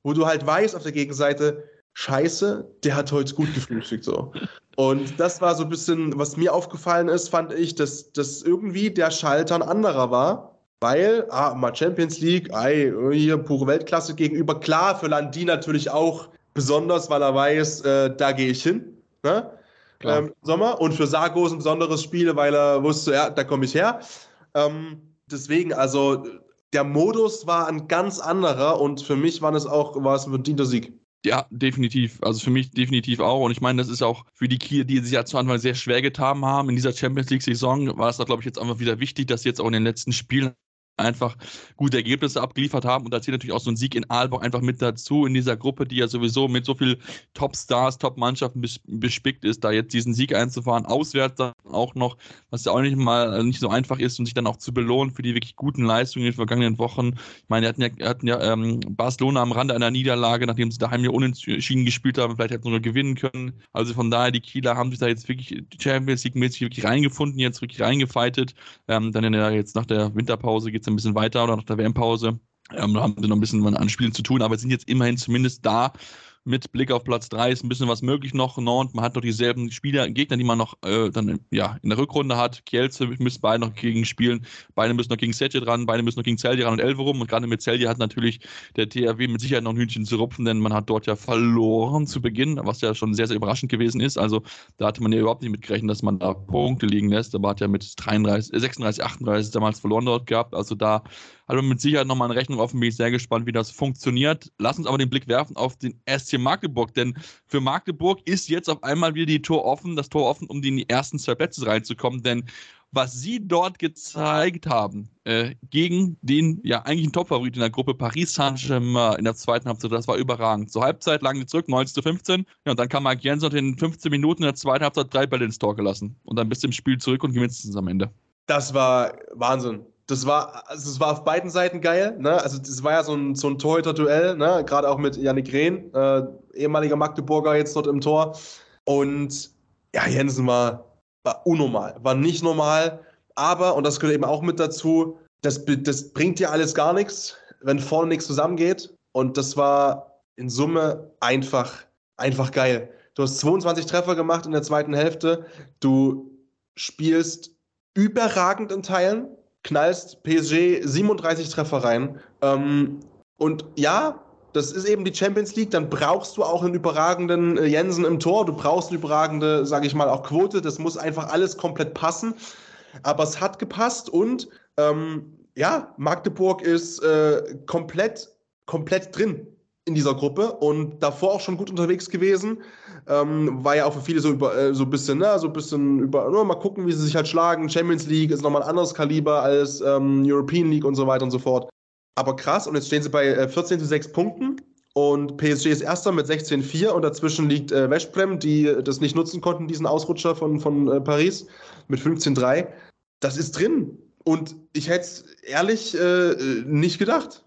wo du halt weißt auf der Gegenseite, Scheiße, der hat heute gut gefrühstückt so. Und das war so ein bisschen, was mir aufgefallen ist, fand ich, dass, dass irgendwie der Schalter ein anderer war. Weil, ah, mal Champions League, ei, hier pure Weltklasse gegenüber. Klar, für Landi natürlich auch besonders, weil er weiß, äh, da gehe ich hin. Ne? Ähm, Sommer. Und für Sargos ein besonderes Spiel, weil er wusste, ja, da komme ich her. Ähm, deswegen, also der Modus war ein ganz anderer und für mich war es auch war es ein verdienter Sieg. Ja, definitiv. Also für mich definitiv auch. Und ich meine, das ist auch für die Kiel, die sich ja zu Anfang sehr schwer getan haben in dieser Champions League-Saison, war es da, glaube ich, jetzt einfach wieder wichtig, dass sie jetzt auch in den letzten Spielen einfach gute Ergebnisse abgeliefert haben. Und da zählt natürlich auch so ein Sieg in Aalborg einfach mit dazu, in dieser Gruppe, die ja sowieso mit so viel Top-Stars, Top-Mannschaften bespickt ist, da jetzt diesen Sieg einzufahren, auswärts dann auch noch, was ja auch nicht mal äh, nicht so einfach ist und sich dann auch zu belohnen für die wirklich guten Leistungen in den vergangenen Wochen. Ich meine, die hatten ja, hatten ja ähm, Barcelona am Rande einer Niederlage, nachdem sie daheim ja unentschieden gespielt haben, vielleicht hätten sie nur gewinnen können. Also von daher, die Kieler haben sich da jetzt wirklich Champions League-mäßig wirklich reingefunden, jetzt wirklich reingefeitet. Ähm, dann in der, jetzt nach der Winterpause geht es ein bisschen weiter oder nach der WM-Pause. Ähm, da haben sie noch ein bisschen an Spielen zu tun, aber sind jetzt immerhin zumindest da mit Blick auf Platz 3 ist ein bisschen was möglich noch. Nantes, man hat noch dieselben Spieler, Gegner, die man noch äh, dann ja, in der Rückrunde hat. Kielce müssen beide noch gegen spielen. Beide müssen noch gegen Setje dran, beide müssen noch gegen Celje ran und Elverum. Und gerade mit Celje hat natürlich der THW mit Sicherheit noch ein Hühnchen zu rupfen, denn man hat dort ja verloren zu Beginn, was ja schon sehr, sehr überraschend gewesen ist. Also da hatte man ja überhaupt nicht mitgerechnet, dass man da Punkte liegen lässt. Aber hat ja mit 33, 36, 38 damals verloren dort gehabt. Also da hat man mit Sicherheit nochmal eine Rechnung offen. Bin ich sehr gespannt, wie das funktioniert. Lass uns aber den Blick werfen auf den SC Magdeburg, denn für Magdeburg ist jetzt auf einmal wieder die Tor offen, das Tor offen, um in die ersten zwei Plätze reinzukommen, denn was sie dort gezeigt haben äh, gegen den ja eigentlich Topfavorit in der Gruppe Paris Saint-Germain in der zweiten Halbzeit, das war überragend. Zur Halbzeit lagen die zurück, 19 zu 15. Ja, und dann kam Mark Jensen und in 15 Minuten in der zweiten Halbzeit drei Bälle ins Tor gelassen. Und dann bist du im Spiel zurück und gewinnst es am Ende. Das war Wahnsinn. Das war, also es war auf beiden Seiten geil. Ne? Also das war ja so ein, so ein Torhüter-Duell, ne? gerade auch mit Yannick Rehn, äh, ehemaliger Magdeburger jetzt dort im Tor. Und ja, Jensen war, war unnormal, war nicht normal. Aber, und das gehört eben auch mit dazu, das, das bringt dir alles gar nichts, wenn vorne nichts zusammengeht. Und das war in Summe einfach, einfach geil. Du hast 22 Treffer gemacht in der zweiten Hälfte. Du spielst überragend in Teilen knallst PSG 37 Treffer rein. Ähm, und ja, das ist eben die Champions League, dann brauchst du auch einen überragenden äh, Jensen im Tor, du brauchst eine überragende, sage ich mal, auch Quote, das muss einfach alles komplett passen. Aber es hat gepasst und ähm, ja, Magdeburg ist äh, komplett, komplett drin in dieser Gruppe und davor auch schon gut unterwegs gewesen. Ähm, war ja auch für viele so über äh, so ein bisschen, ne, so ein bisschen über, nur mal gucken, wie sie sich halt schlagen. Champions League ist nochmal ein anderes Kaliber als ähm, European League und so weiter und so fort. Aber krass, und jetzt stehen sie bei äh, 14 zu 6 Punkten. Und PSG ist erster mit 16-4 und dazwischen liegt äh, Westbrem, die das nicht nutzen konnten, diesen Ausrutscher von, von äh, Paris mit 15-3. Das ist drin. Und ich hätte es ehrlich äh, nicht gedacht.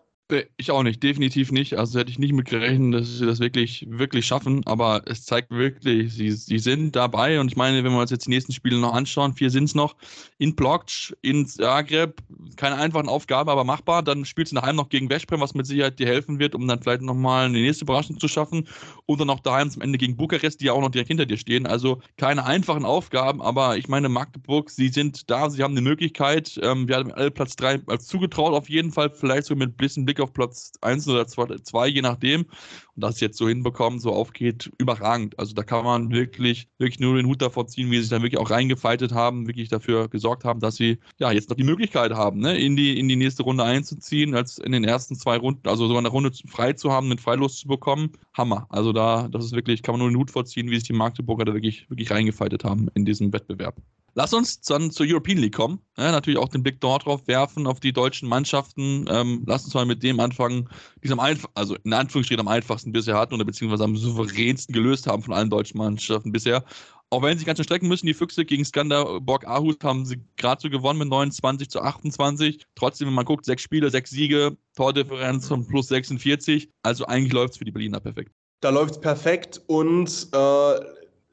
Ich auch nicht, definitiv nicht. Also hätte ich nicht mit gerechnet, dass sie das wirklich, wirklich schaffen. Aber es zeigt wirklich, sie, sie sind dabei. Und ich meine, wenn wir uns jetzt die nächsten Spiele noch anschauen, vier sind es noch, in Plokc, in Zagreb, keine einfachen Aufgabe, aber machbar. Dann spielst du daheim noch gegen Veszprem, was mit Sicherheit dir helfen wird, um dann vielleicht nochmal eine nächste Überraschung zu schaffen. Und dann noch daheim zum Ende gegen Bukarest, die ja auch noch direkt hinter dir stehen. Also keine einfachen Aufgaben, aber ich meine, Magdeburg, sie sind da, sie haben eine Möglichkeit. Ähm, wir haben alle Platz drei zugetraut, auf jeden Fall, vielleicht so mit ein bisschen Blick auf Platz 1 oder 2, je nachdem. Und das jetzt so hinbekommen, so aufgeht, überragend. Also da kann man wirklich, wirklich nur den Hut davor ziehen, wie sie sich dann wirklich auch reingefeitet haben, wirklich dafür gesorgt haben, dass sie ja jetzt noch die Möglichkeit haben, ne, in, die, in die nächste Runde einzuziehen, als in den ersten zwei Runden, also sogar eine Runde frei zu haben, einen Freilos zu bekommen. Hammer. Also da, das ist wirklich, kann man nur den Hut vorziehen, wie sich die Magdeburger da wirklich, wirklich reingefeitet haben in diesem Wettbewerb. Lass uns dann zur European League kommen. Ja, natürlich auch den Blick dort drauf werfen, auf die deutschen Mannschaften. Ähm, lass uns mal mit dem anfangen, die es am einfachsten, also in Anführungsstrichen am einfachsten bisher hatten oder beziehungsweise am souveränsten gelöst haben von allen deutschen Mannschaften bisher. Auch wenn sie ganz schön strecken müssen, die Füchse gegen Skanderborg Aarhus haben sie gerade so gewonnen mit 29 zu 28. Trotzdem, wenn man guckt, sechs Spiele, sechs Siege, Tordifferenz von plus 46. Also eigentlich läuft es für die Berliner perfekt. Da läuft es perfekt und äh,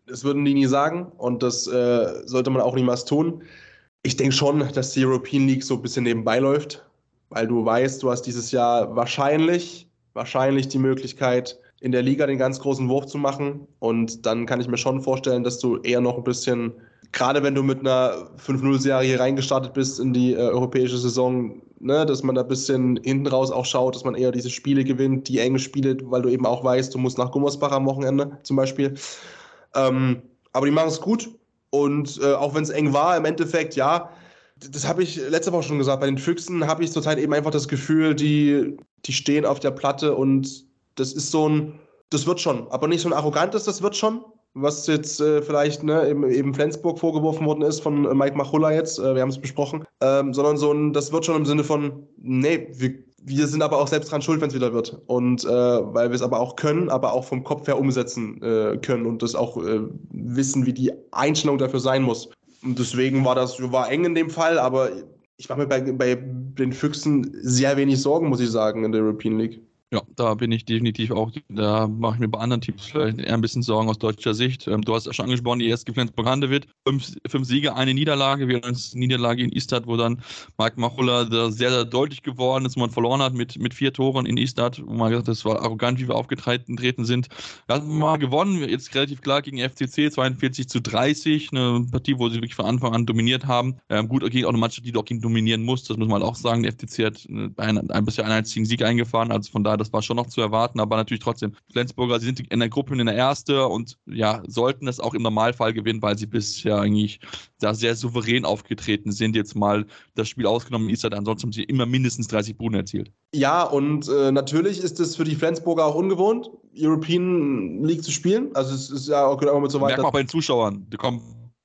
das würden die nie sagen und das äh, sollte man auch niemals tun. Ich denke schon, dass die European League so ein bisschen nebenbei läuft, weil du weißt, du hast dieses Jahr wahrscheinlich, wahrscheinlich die Möglichkeit, in der Liga den ganz großen Wurf zu machen. Und dann kann ich mir schon vorstellen, dass du eher noch ein bisschen, gerade wenn du mit einer 5-0-Serie reingestartet bist in die äh, europäische Saison, ne, dass man da ein bisschen hinten raus auch schaut, dass man eher diese Spiele gewinnt, die engen Spiele, weil du eben auch weißt, du musst nach Gummersbach am Wochenende zum Beispiel. Ähm, aber die machen es gut. Und äh, auch wenn es eng war, im Endeffekt, ja, das habe ich letzte Woche schon gesagt. Bei den Füchsen habe ich zurzeit eben einfach das Gefühl, die, die stehen auf der Platte und das ist so ein, das wird schon. Aber nicht so ein arrogantes, das wird schon. Was jetzt äh, vielleicht ne, eben, eben Flensburg vorgeworfen worden ist von äh, Mike Machulla jetzt, äh, wir haben es besprochen, ähm, sondern so ein, das wird schon im Sinne von, nee, wir wir sind aber auch selbst dran schuld, wenn es wieder wird. Und äh, weil wir es aber auch können, aber auch vom Kopf her umsetzen äh, können und das auch äh, wissen, wie die Einstellung dafür sein muss. Und deswegen war das war eng in dem Fall, aber ich mache mir bei, bei den Füchsen sehr wenig Sorgen, muss ich sagen, in der European League. Ja, da bin ich definitiv auch, da mache ich mir bei anderen Teams vielleicht eher ein bisschen Sorgen aus deutscher Sicht. Ähm, du hast ja schon angesprochen, die erste Flensburg Handewitt. Fünf, fünf Siege, eine Niederlage. Wir haben uns Niederlage in Istad, wo dann Marc Machulla sehr, sehr deutlich geworden ist, wo man verloren hat mit, mit vier Toren in Istad, wo man gesagt hat, das war arrogant, wie wir aufgetreten sind. Wir haben mal gewonnen, jetzt relativ klar gegen FCC, 42 zu 30. Eine Partie, wo sie wirklich von Anfang an dominiert haben. Ähm, gut, gegen auch eine Mannschaft, die du dominieren musst, das muss man auch sagen. Der FCC hat ein, ein bisschen einen einzigen Sieg eingefahren, also von daher das war schon noch zu erwarten, aber natürlich trotzdem. Flensburger, sie sind in der Gruppe in der Erste und ja, sollten es auch im Normalfall gewinnen, weil sie bisher eigentlich da sehr souverän aufgetreten sind. Jetzt mal das Spiel ausgenommen ist, ansonsten haben sie immer mindestens 30 Buden erzielt. Ja, und äh, natürlich ist es für die Flensburger auch ungewohnt, European League zu spielen. Also es ist ja auch, auch mit so weiter. Merkt man auch bei den Zuschauern. Die kommen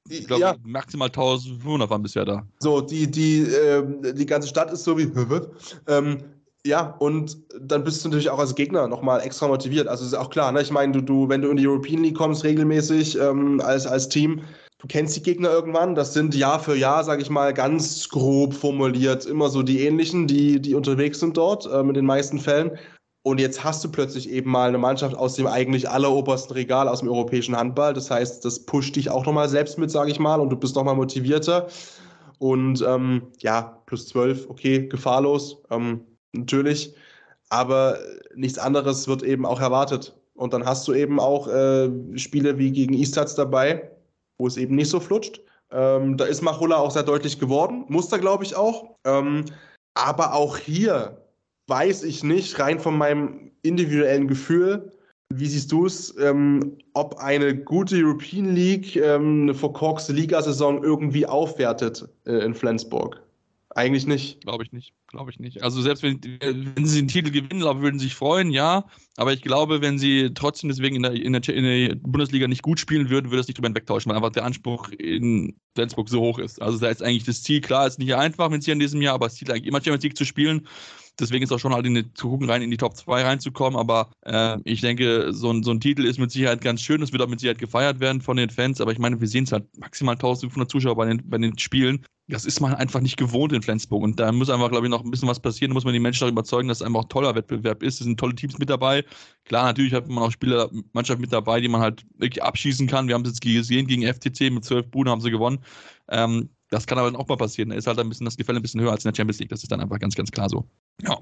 Ich glaube, ja. maximal 1500 waren bisher da. So, die, die, äh, die ganze Stadt ist so wie. ähm, ja, und dann bist du natürlich auch als Gegner nochmal extra motiviert. Also ist auch klar, ne? Ich meine, du, du, wenn du in die European League kommst regelmäßig ähm, als, als Team, du kennst die Gegner irgendwann. Das sind Jahr für Jahr, sage ich mal, ganz grob formuliert immer so die ähnlichen, die, die unterwegs sind dort, ähm, in den meisten Fällen. Und jetzt hast du plötzlich eben mal eine Mannschaft aus dem eigentlich allerobersten Regal aus dem europäischen Handball. Das heißt, das pusht dich auch nochmal selbst mit, sage ich mal, und du bist nochmal motivierter. Und ähm, ja, plus zwölf, okay, gefahrlos. Ähm, natürlich. Aber nichts anderes wird eben auch erwartet. Und dann hast du eben auch äh, Spiele wie gegen Istats dabei, wo es eben nicht so flutscht. Ähm, da ist Machulla auch sehr deutlich geworden, Muster glaube ich auch. Ähm, aber auch hier weiß ich nicht, rein von meinem individuellen Gefühl, wie siehst du es, ähm, ob eine gute European League ähm, eine verkorkste Ligasaison irgendwie aufwertet äh, in Flensburg? Eigentlich nicht. Glaube ich nicht. Glaube ich nicht. Also selbst wenn, wenn sie den Titel gewinnen, würden sie sich freuen, ja. Aber ich glaube, wenn sie trotzdem deswegen in der, in der, in der Bundesliga nicht gut spielen würden, würde das nicht drüber hinwegtauschen, weil einfach der Anspruch in Flensburg so hoch ist. Also da ist eigentlich das Ziel, klar, ist nicht einfach wenn sie in diesem Jahr, aber das Ziel eigentlich immer Champions League zu spielen. Deswegen ist auch schon halt in die, zu gucken, rein in die Top 2 reinzukommen. Aber äh, ich denke, so ein, so ein Titel ist mit Sicherheit ganz schön. Es wird auch mit Sicherheit gefeiert werden von den Fans. Aber ich meine, wir sehen es halt maximal 1500 Zuschauer bei den, bei den Spielen. Das ist man einfach nicht gewohnt in Flensburg. Und da muss einfach, glaube ich, noch ein bisschen was passieren. Da muss man die Menschen auch überzeugen, dass es einfach ein toller Wettbewerb ist. Es sind tolle Teams mit dabei. Klar, natürlich hat man auch Spieler, Mannschaft mit dabei, die man halt wirklich abschießen kann. Wir haben es jetzt gesehen gegen FTC mit zwölf Buden haben sie gewonnen. Ähm, das kann aber dann auch mal passieren. Da ist halt ein bisschen das Gefälle ein bisschen höher als in der Champions League. Das ist dann einfach ganz, ganz klar so. Ja.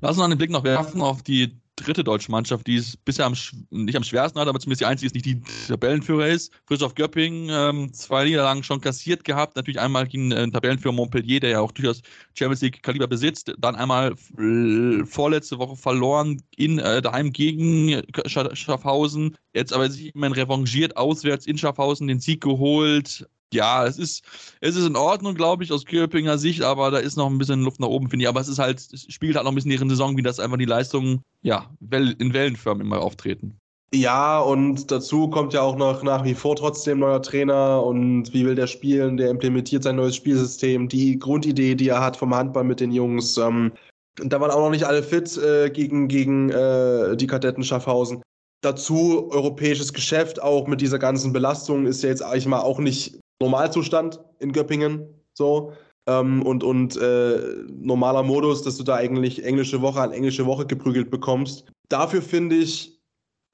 Lass uns einen Blick noch werfen auf die dritte deutsche Mannschaft, die es bisher am, nicht am schwersten hat, aber zumindest die einzige ist, nicht die Tabellenführer ist. Frischhoff Göpping, ähm, zwei Niederlagen schon kassiert gehabt. Natürlich einmal gegen äh, Tabellenführer Montpellier, der ja auch durchaus Champions League Kaliber besitzt. Dann einmal äh, vorletzte Woche verloren in äh, daheim gegen Schaffhausen. Jetzt aber sich immerhin revanchiert auswärts in Schaffhausen den Sieg geholt ja, es ist, es ist in Ordnung, glaube ich, aus Köpinger Sicht, aber da ist noch ein bisschen Luft nach oben, finde ich. Aber es ist halt, es spiegelt halt noch ein bisschen ihre Saison, wie das einfach die Leistungen, ja, in Wellenförmen immer auftreten. Ja, und dazu kommt ja auch noch nach wie vor trotzdem neuer Trainer und wie will der spielen? Der implementiert sein neues Spielsystem, die Grundidee, die er hat vom Handball mit den Jungs. Ähm, da waren auch noch nicht alle fit äh, gegen, gegen äh, die Kadetten Schaffhausen. Dazu europäisches Geschäft, auch mit dieser ganzen Belastung, ist ja jetzt eigentlich mal auch nicht Normalzustand in Göppingen. So. Ähm, und und äh, normaler Modus, dass du da eigentlich englische Woche an englische Woche geprügelt bekommst. Dafür finde ich,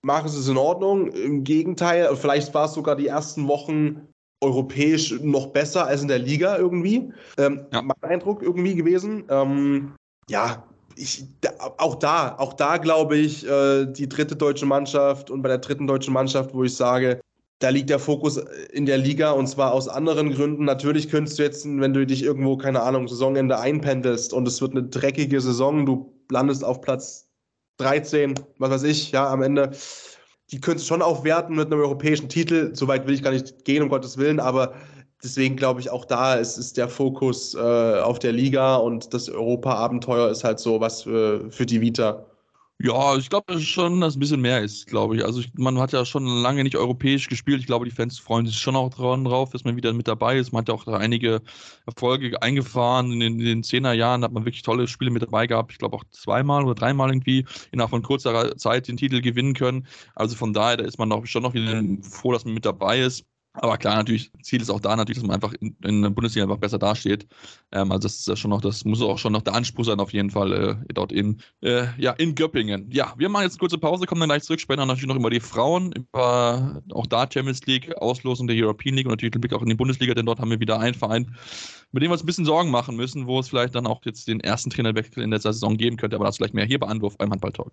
machen sie es in Ordnung. Im Gegenteil, vielleicht war es sogar die ersten Wochen europäisch noch besser als in der Liga irgendwie. Ähm, ja. Mein Eindruck irgendwie gewesen. Ähm, ja, ich, da, auch da, auch da glaube ich, äh, die dritte deutsche Mannschaft und bei der dritten deutschen Mannschaft, wo ich sage, da liegt der Fokus in der Liga und zwar aus anderen Gründen. Natürlich könntest du jetzt, wenn du dich irgendwo, keine Ahnung, Saisonende einpendelst und es wird eine dreckige Saison, du landest auf Platz 13, was weiß ich, ja, am Ende. Die könntest du schon aufwerten mit einem europäischen Titel. Soweit will ich gar nicht gehen, um Gottes Willen, aber deswegen glaube ich auch da ist, ist der Fokus äh, auf der Liga und das Europa-Abenteuer ist halt so was für, für die Vita. Ja, ich glaube schon, dass ein bisschen mehr ist, glaube ich. Also ich, man hat ja schon lange nicht europäisch gespielt. Ich glaube, die Fans freuen sich schon auch drauf, dass man wieder mit dabei ist. Man hat ja auch da einige Erfolge eingefahren. In den, in den 10er Jahren hat man wirklich tolle Spiele mit dabei gehabt. Ich glaube auch zweimal oder dreimal irgendwie innerhalb von kurzer Zeit den Titel gewinnen können. Also von daher, da ist man auch schon noch wieder froh, dass man mit dabei ist. Aber klar, natürlich, Ziel ist auch da natürlich, dass man einfach in, in der Bundesliga einfach besser dasteht. Ähm, also das ist ja schon noch, das muss auch schon noch der Anspruch sein, auf jeden Fall, äh, dort in, äh, ja, in Göppingen. Ja, wir machen jetzt eine kurze Pause, kommen dann gleich zurück, dann natürlich noch über die Frauen, über auch da Champions League, Auslosung der European League und natürlich den Blick auch in die Bundesliga, denn dort haben wir wieder einen Verein, mit dem wir uns ein bisschen Sorgen machen müssen, wo es vielleicht dann auch jetzt den ersten Trainerwechsel in der Saison geben könnte, aber das vielleicht mehr hier bei Anwurf beim Handball-Talk.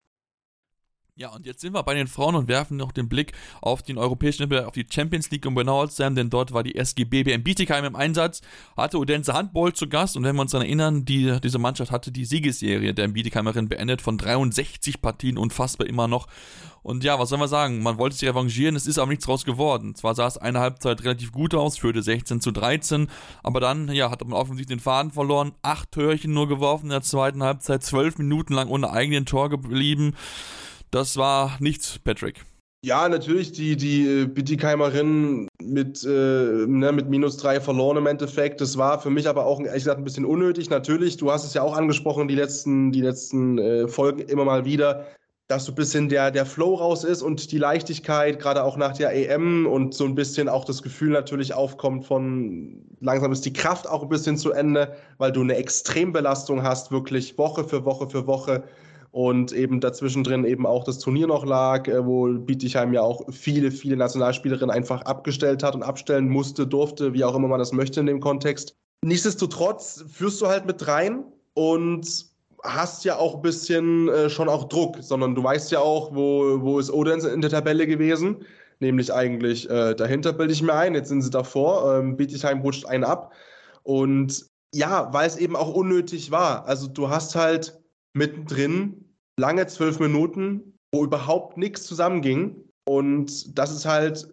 Ja, und jetzt sind wir bei den Frauen und werfen noch den Blick auf den europäischen, auf die Champions League, um genauer zu denn dort war die SG BBM Bietigheim im Einsatz, hatte Odense Handball zu Gast und wenn wir uns daran erinnern, die, diese Mannschaft hatte die Siegesserie der Bietigheimerin beendet von 63 Partien, unfassbar immer noch. Und ja, was soll man sagen? Man wollte sich revanchieren, es ist aber nichts draus geworden. Zwar sah es eine Halbzeit relativ gut aus, führte 16 zu 13, aber dann, ja, hat man offensichtlich den Faden verloren, acht Törchen nur geworfen in der zweiten Halbzeit, zwölf Minuten lang ohne eigenen Tor geblieben. Das war nichts, Patrick. Ja, natürlich, die, die äh, Bittigheimerinnen mit, äh, ne, mit minus drei verloren im Endeffekt. Das war für mich aber auch ehrlich gesagt ein bisschen unnötig. Natürlich, du hast es ja auch angesprochen, die letzten, die letzten äh, Folgen immer mal wieder, dass so ein bisschen der, der Flow raus ist und die Leichtigkeit, gerade auch nach der EM und so ein bisschen auch das Gefühl natürlich aufkommt von langsam ist die Kraft auch ein bisschen zu Ende, weil du eine Extrembelastung hast, wirklich Woche für Woche für Woche und eben dazwischen drin eben auch das Turnier noch lag, äh, wo Bietigheim ja auch viele, viele Nationalspielerinnen einfach abgestellt hat und abstellen musste, durfte, wie auch immer man das möchte in dem Kontext. Nichtsdestotrotz führst du halt mit rein und hast ja auch ein bisschen äh, schon auch Druck, sondern du weißt ja auch, wo, wo ist Odense in der Tabelle gewesen, nämlich eigentlich äh, dahinter bilde ich mir ein, jetzt sind sie davor, ähm, Bietigheim rutscht einen ab und ja, weil es eben auch unnötig war. Also du hast halt mittendrin, lange zwölf Minuten, wo überhaupt nichts zusammenging. Und das ist halt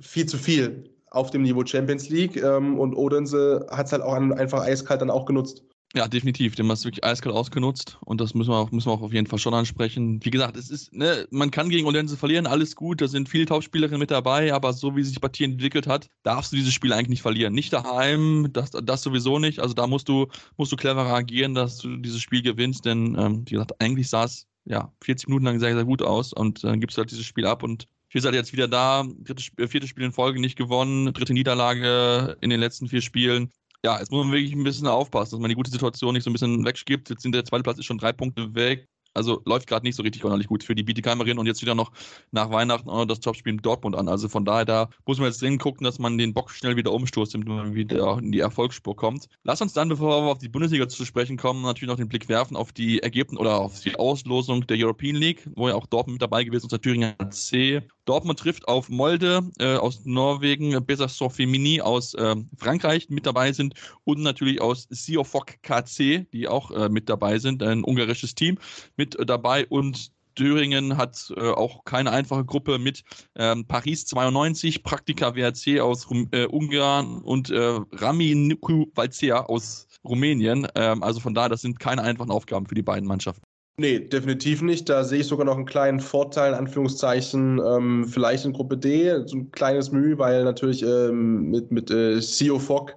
viel zu viel auf dem Niveau Champions League. Ähm, und Odense hat es halt auch einfach eiskalt dann auch genutzt. Ja, definitiv. Den hast du wirklich eiskalt ausgenutzt. Und das müssen wir, auch, müssen wir auch auf jeden Fall schon ansprechen. Wie gesagt, es ist, ne, man kann gegen Odense verlieren, alles gut, da sind viele Topspielerinnen mit dabei, aber so wie sich Partie entwickelt hat, darfst du dieses Spiel eigentlich nicht verlieren. Nicht daheim, das, das sowieso nicht. Also da musst du, musst du clever agieren, dass du dieses Spiel gewinnst, denn ähm, wie gesagt, eigentlich sah es ja 40 Minuten lang sehr, sehr gut aus. Und dann gibst du halt dieses Spiel ab. Und wir sind halt jetzt wieder da, drittes, viertes Spiel in Folge nicht gewonnen, dritte Niederlage in den letzten vier Spielen ja, jetzt muss man wirklich ein bisschen aufpassen, dass man die gute Situation nicht so ein bisschen weggibt. Jetzt sind der zweite Platz ist schon drei Punkte weg. Also läuft gerade nicht so richtig ordentlich gut für die Bietigheimerin und jetzt wieder noch nach Weihnachten auch noch das Topspiel in Dortmund an. Also von daher, da muss man jetzt dringend gucken, dass man den Bock schnell wieder umstoßt, damit man wieder in die Erfolgsspur kommt. Lass uns dann, bevor wir auf die Bundesliga zu sprechen kommen, natürlich noch den Blick werfen auf die Ergebnisse oder auf die Auslosung der European League, wo ja auch Dortmund mit dabei gewesen ist, unser Thüringer C. Dortmund trifft auf Molde äh, aus Norwegen, Besaçon Femini aus äh, Frankreich mit dabei sind und natürlich aus Siofok KC, die auch äh, mit dabei sind, ein ungarisches Team mit dabei und Thüringen hat äh, auch keine einfache Gruppe mit ähm, Paris 92, Praktika WRC aus Rum äh, Ungarn und äh, Rami Nuku Valcea aus Rumänien. Ähm, also von daher, das sind keine einfachen Aufgaben für die beiden Mannschaften. Nee, definitiv nicht. Da sehe ich sogar noch einen kleinen Vorteil, in Anführungszeichen, ähm, vielleicht in Gruppe D, so ein kleines Mühe, weil natürlich ähm, mit, mit äh, CEO Fogg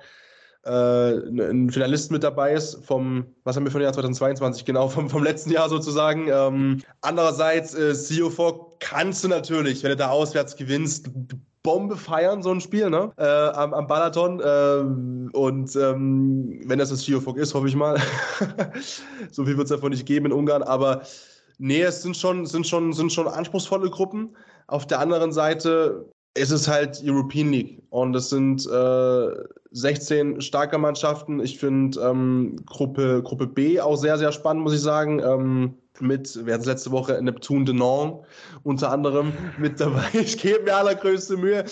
äh, ein Finalist mit dabei ist vom, was haben wir ein Jahr 2022, genau, vom, vom letzten Jahr sozusagen. Ähm, andererseits, äh, CO4 kannst du natürlich, wenn du da auswärts gewinnst, Bombe feiern, so ein Spiel, ne? Äh, am, am Balaton. Äh, und ähm, wenn das das Geofog ist, hoffe ich mal. so viel wird es davon nicht geben in Ungarn, aber nee, es sind schon, sind schon, sind schon anspruchsvolle Gruppen. Auf der anderen Seite ist es halt European League und es sind äh, 16 starke Mannschaften. Ich finde ähm, Gruppe, Gruppe B auch sehr, sehr spannend, muss ich sagen. Ähm, mit, wir hatten es letzte Woche Neptune de Nantes unter anderem mit dabei. Ich gebe mir allergrößte Mühe.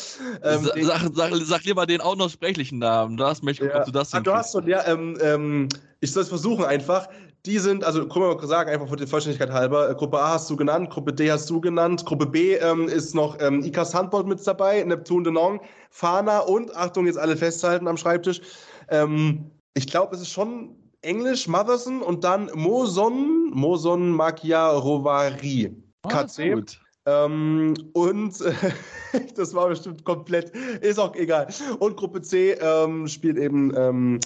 Ähm, sag, sag, sag, lieber den aussprechlichen Namen. Das möchte ich, ja. ob du das ah, Du hast schon, ja, ähm, ähm, ich soll es versuchen einfach. Die sind, also können wir mal sagen, einfach für die Vollständigkeit halber, äh, Gruppe A hast du genannt, Gruppe D hast du genannt, Gruppe B ähm, ist noch ähm, Ikas Handball mit dabei, Neptune de Nong, Fana und, Achtung, jetzt alle festhalten am Schreibtisch, ähm, ich glaube, es ist schon Englisch, Motherson und dann Moson, Moson Makia Rovari. Oh, KC. Ähm, und äh, das war bestimmt komplett, ist auch egal. Und Gruppe C ähm, spielt eben ähm,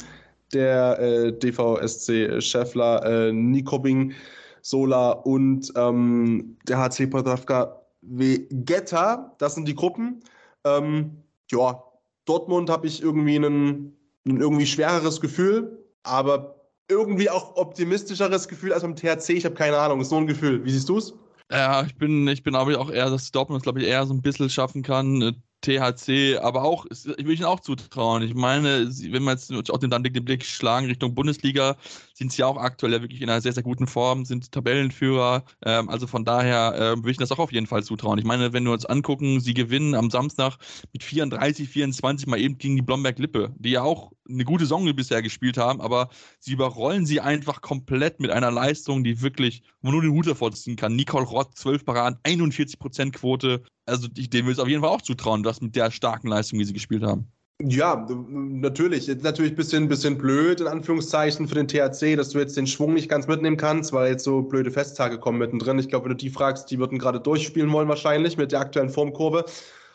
der äh, DVSC Scheffler, äh, Nikobing, Sola und ähm, der HC Podravka Vegeta. Das sind die Gruppen. Ähm, ja, Dortmund habe ich irgendwie ein, irgendwie schwereres Gefühl, aber irgendwie auch optimistischeres Gefühl als beim THC. Ich habe keine Ahnung, ist so ein Gefühl. Wie siehst du es? Ja, ich bin, ich bin aber auch eher, dass Dortmund, glaube ich, eher so ein bisschen schaffen kann. THC, aber auch, ich will Ihnen auch zutrauen. Ich meine, wenn wir jetzt auch den, den Blick schlagen Richtung Bundesliga, sind sie auch aktuell ja wirklich in einer sehr, sehr guten Form, sind Tabellenführer. Ähm, also von daher äh, würde ich das auch auf jeden Fall zutrauen. Ich meine, wenn wir uns angucken, sie gewinnen am Samstag mit 34, 24 mal eben gegen die Blomberg-Lippe, die ja auch eine gute Saison bisher gespielt haben, aber sie überrollen sie einfach komplett mit einer Leistung, die wirklich, wo nur den Hut davor kann. Nicole Rott, 12 Paraden, 41% Quote. Also dem will es auf jeden Fall auch zutrauen, dass mit der starken Leistung, wie sie gespielt haben. Ja, natürlich. Natürlich ein bisschen, bisschen blöd, in Anführungszeichen, für den THC, dass du jetzt den Schwung nicht ganz mitnehmen kannst, weil jetzt so blöde Festtage kommen mittendrin. Ich glaube, wenn du die fragst, die würden gerade durchspielen wollen, wahrscheinlich mit der aktuellen Formkurve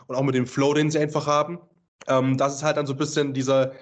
und auch mit dem Flow, den sie einfach haben. Ähm, das ist halt dann so ein bisschen dieser,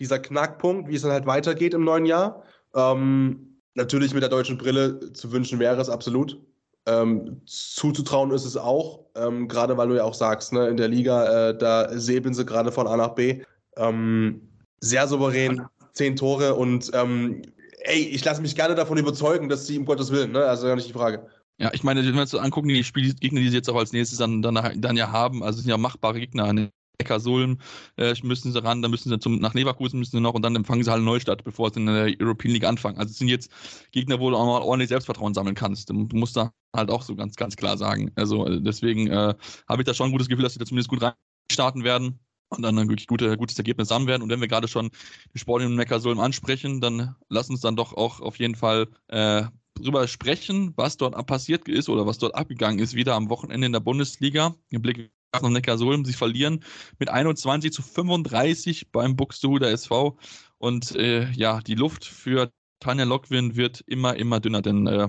dieser Knackpunkt, wie es dann halt weitergeht im neuen Jahr. Ähm, natürlich mit der deutschen Brille zu wünschen wäre es absolut. Ähm, zuzutrauen ist es auch, ähm, gerade weil du ja auch sagst, ne, in der Liga, äh, da säbeln sie gerade von A nach B. Ähm, sehr souverän, zehn Tore und ähm, ey, ich lasse mich gerne davon überzeugen, dass sie um Gottes Willen, ne? also ja nicht die Frage. Ja, ich meine, wenn wir uns angucken, die Spielgegner, die sie jetzt auch als nächstes dann, dann, dann ja haben, also sind ja machbare Gegner. Neckarsulm äh, müssen sie ran, dann müssen sie zum, nach Leverkusen müssen sie noch und dann empfangen sie halt Neustadt, bevor sie in der European League anfangen. Also es sind jetzt Gegner, wo du auch mal ordentlich Selbstvertrauen sammeln kannst. Du, musst da halt auch so ganz, ganz klar sagen. Also äh, deswegen äh, habe ich da schon ein gutes Gefühl, dass sie da zumindest gut reinstarten werden und dann ein wirklich gute, gutes Ergebnis haben werden. Und wenn wir gerade schon die Sport in Neckarsulm ansprechen, dann lass uns dann doch auch auf jeden Fall äh, drüber sprechen, was dort passiert ist oder was dort abgegangen ist, wieder am Wochenende in der Bundesliga. Im Blick noch Neckarsulm. Sie verlieren mit 21 zu 35 beim Buxtehuder SV. Und äh, ja, die Luft für Tanja Lockwin wird immer, immer dünner, denn äh,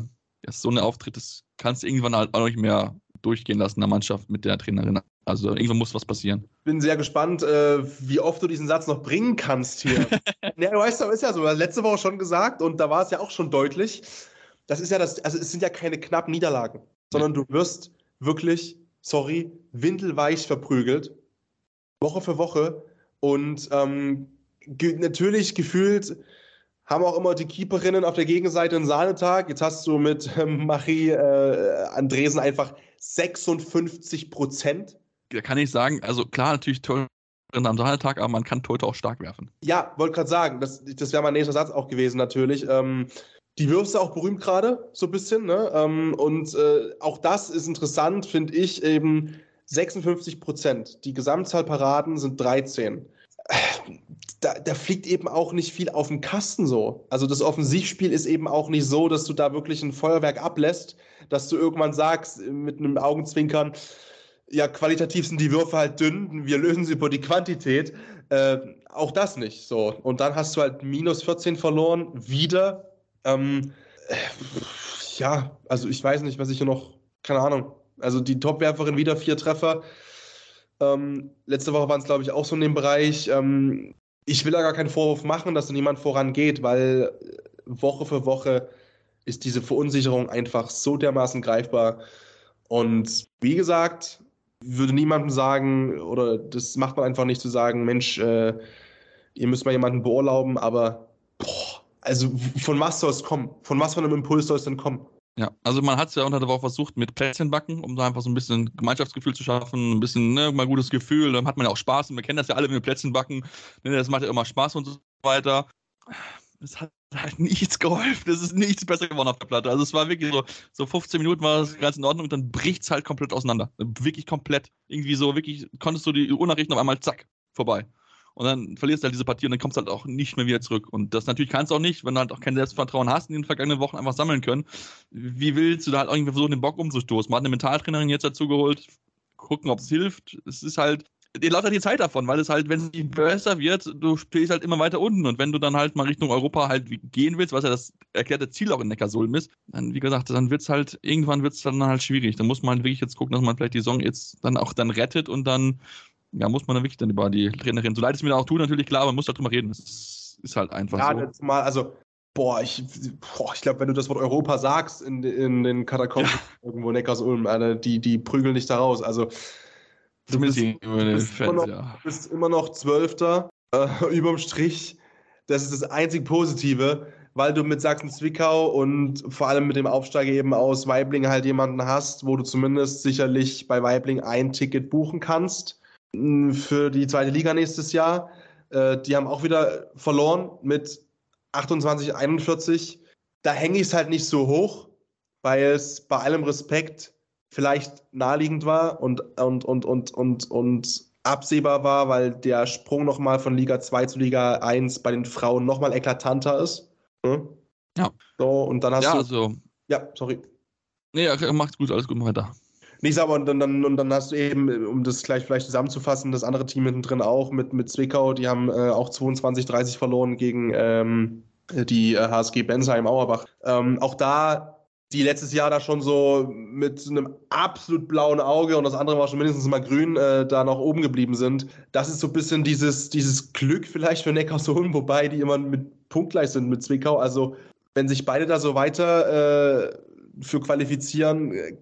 so ein Auftritt, das kannst du irgendwann halt auch nicht mehr durchgehen lassen in der Mannschaft mit der Trainerin. Also irgendwann muss was passieren. Bin sehr gespannt, äh, wie oft du diesen Satz noch bringen kannst hier. ja, du weißt, das ist ja so, letzte Woche schon gesagt und da war es ja auch schon deutlich. Das ist ja das, also es sind ja keine knappen Niederlagen, sondern ja. du wirst wirklich sorry, windelweich verprügelt. Woche für Woche. Und ähm, ge natürlich gefühlt haben auch immer die Keeperinnen auf der Gegenseite einen Sahnetag. Jetzt hast du mit ähm, Marie äh, Andresen einfach 56 Prozent. Da kann ich sagen, also klar, natürlich toll am Sahnetag, aber man kann Tote auch stark werfen. Ja, wollte gerade sagen, das, das wäre mein nächster Satz auch gewesen, natürlich. Ähm, die Würste auch berühmt gerade, so ein bisschen. Ne? Ähm, und äh, auch das ist interessant, finde ich, eben 56 Prozent. Die Gesamtzahl Paraden sind 13. Da, da, fliegt eben auch nicht viel auf dem Kasten so. Also das Offensivspiel ist eben auch nicht so, dass du da wirklich ein Feuerwerk ablässt, dass du irgendwann sagst mit einem Augenzwinkern, ja, qualitativ sind die Würfe halt dünn, wir lösen sie über die Quantität. Äh, auch das nicht so. Und dann hast du halt minus 14 verloren, wieder ähm, ja, also ich weiß nicht, was ich hier noch, keine Ahnung. Also die Topwerferin wieder vier Treffer. Ähm, letzte Woche waren es, glaube ich, auch so in dem Bereich. Ähm, ich will da gar keinen Vorwurf machen, dass da niemand vorangeht, weil Woche für Woche ist diese Verunsicherung einfach so dermaßen greifbar. Und wie gesagt, würde niemandem sagen, oder das macht man einfach nicht zu sagen, Mensch, äh, ihr müsst mal jemanden beurlauben, aber boah, also von was soll es kommen? Von was von einem Impuls soll es denn kommen? Ja, also man hat es ja unter der Woche versucht mit Plätzchen backen, um da einfach so ein bisschen Gemeinschaftsgefühl zu schaffen, ein bisschen ne, mal gutes Gefühl, dann hat man ja auch Spaß und wir kennen das ja alle, wenn wir Plätzchen backen, ne, das macht ja immer Spaß und so weiter. Es hat halt nichts geholfen, es ist nichts besser geworden auf der Platte. Also es war wirklich so, so 15 Minuten war das ganz in Ordnung und dann bricht es halt komplett auseinander. Wirklich komplett. Irgendwie so, wirklich, konntest du die Uhr nachrichten auf einmal, zack, vorbei und dann verlierst du halt diese Partie und dann kommst du halt auch nicht mehr wieder zurück. Und das natürlich kannst du auch nicht, wenn du halt auch kein Selbstvertrauen hast in den vergangenen Wochen einfach sammeln können. Wie willst du da halt irgendwie versuchen, den Bock umzustoßen? Man hat eine Mentaltrainerin jetzt dazu geholt, gucken, ob es hilft. Es ist halt, dir läuft halt die Zeit davon, weil es halt, wenn es besser wird, du stehst halt immer weiter unten. Und wenn du dann halt mal Richtung Europa halt gehen willst, was ja das erklärte Ziel auch in Neckarsulm ist, dann, wie gesagt, dann wird es halt, irgendwann wird es dann halt schwierig. Dann muss man halt wirklich jetzt gucken, dass man vielleicht die Saison jetzt dann auch dann rettet und dann ja, muss man dann wirklich dann über die Trainerin, so leid es mir auch tut, natürlich klar, man muss darüber reden. Das ist halt einfach ja, so. Ja, mal, also, boah, ich, boah, ich glaube, wenn du das Wort Europa sagst in, in den Katakomben ja. irgendwo Neckarsulm, Alter, die, die prügeln dich da raus. Also, du bist, bist, Fans, immer noch, ja. bist immer noch Zwölfter äh, überm Strich. Das ist das einzig Positive, weil du mit Sachsen-Zwickau und vor allem mit dem Aufsteiger eben aus Weibling halt jemanden hast, wo du zumindest sicherlich bei Weibling ein Ticket buchen kannst für die zweite Liga nächstes Jahr. Äh, die haben auch wieder verloren mit 28, 41. Da hänge ich es halt nicht so hoch, weil es bei allem Respekt vielleicht naheliegend war und, und, und, und, und, und absehbar war, weil der Sprung nochmal von Liga 2 zu Liga 1 bei den Frauen nochmal eklatanter ist. Hm? Ja. So, und dann hast ja, du. also. Ja, sorry. Nee, macht's gut, alles gut, weiter. Nichts, aber und dann, und dann hast du eben, um das gleich vielleicht zusammenzufassen, das andere Team hinten drin auch mit, mit Zwickau, die haben äh, auch 22, 30 verloren gegen ähm, die äh, HSG Bensheim Auerbach. Ähm, auch da die letztes Jahr da schon so mit einem absolut blauen Auge und das andere war schon mindestens mal grün, äh, da noch oben geblieben sind. Das ist so ein bisschen dieses, dieses Glück vielleicht für Neckarsulm, wobei die immer mit punktgleich sind mit Zwickau. Also wenn sich beide da so weiter äh, für qualifizieren, äh,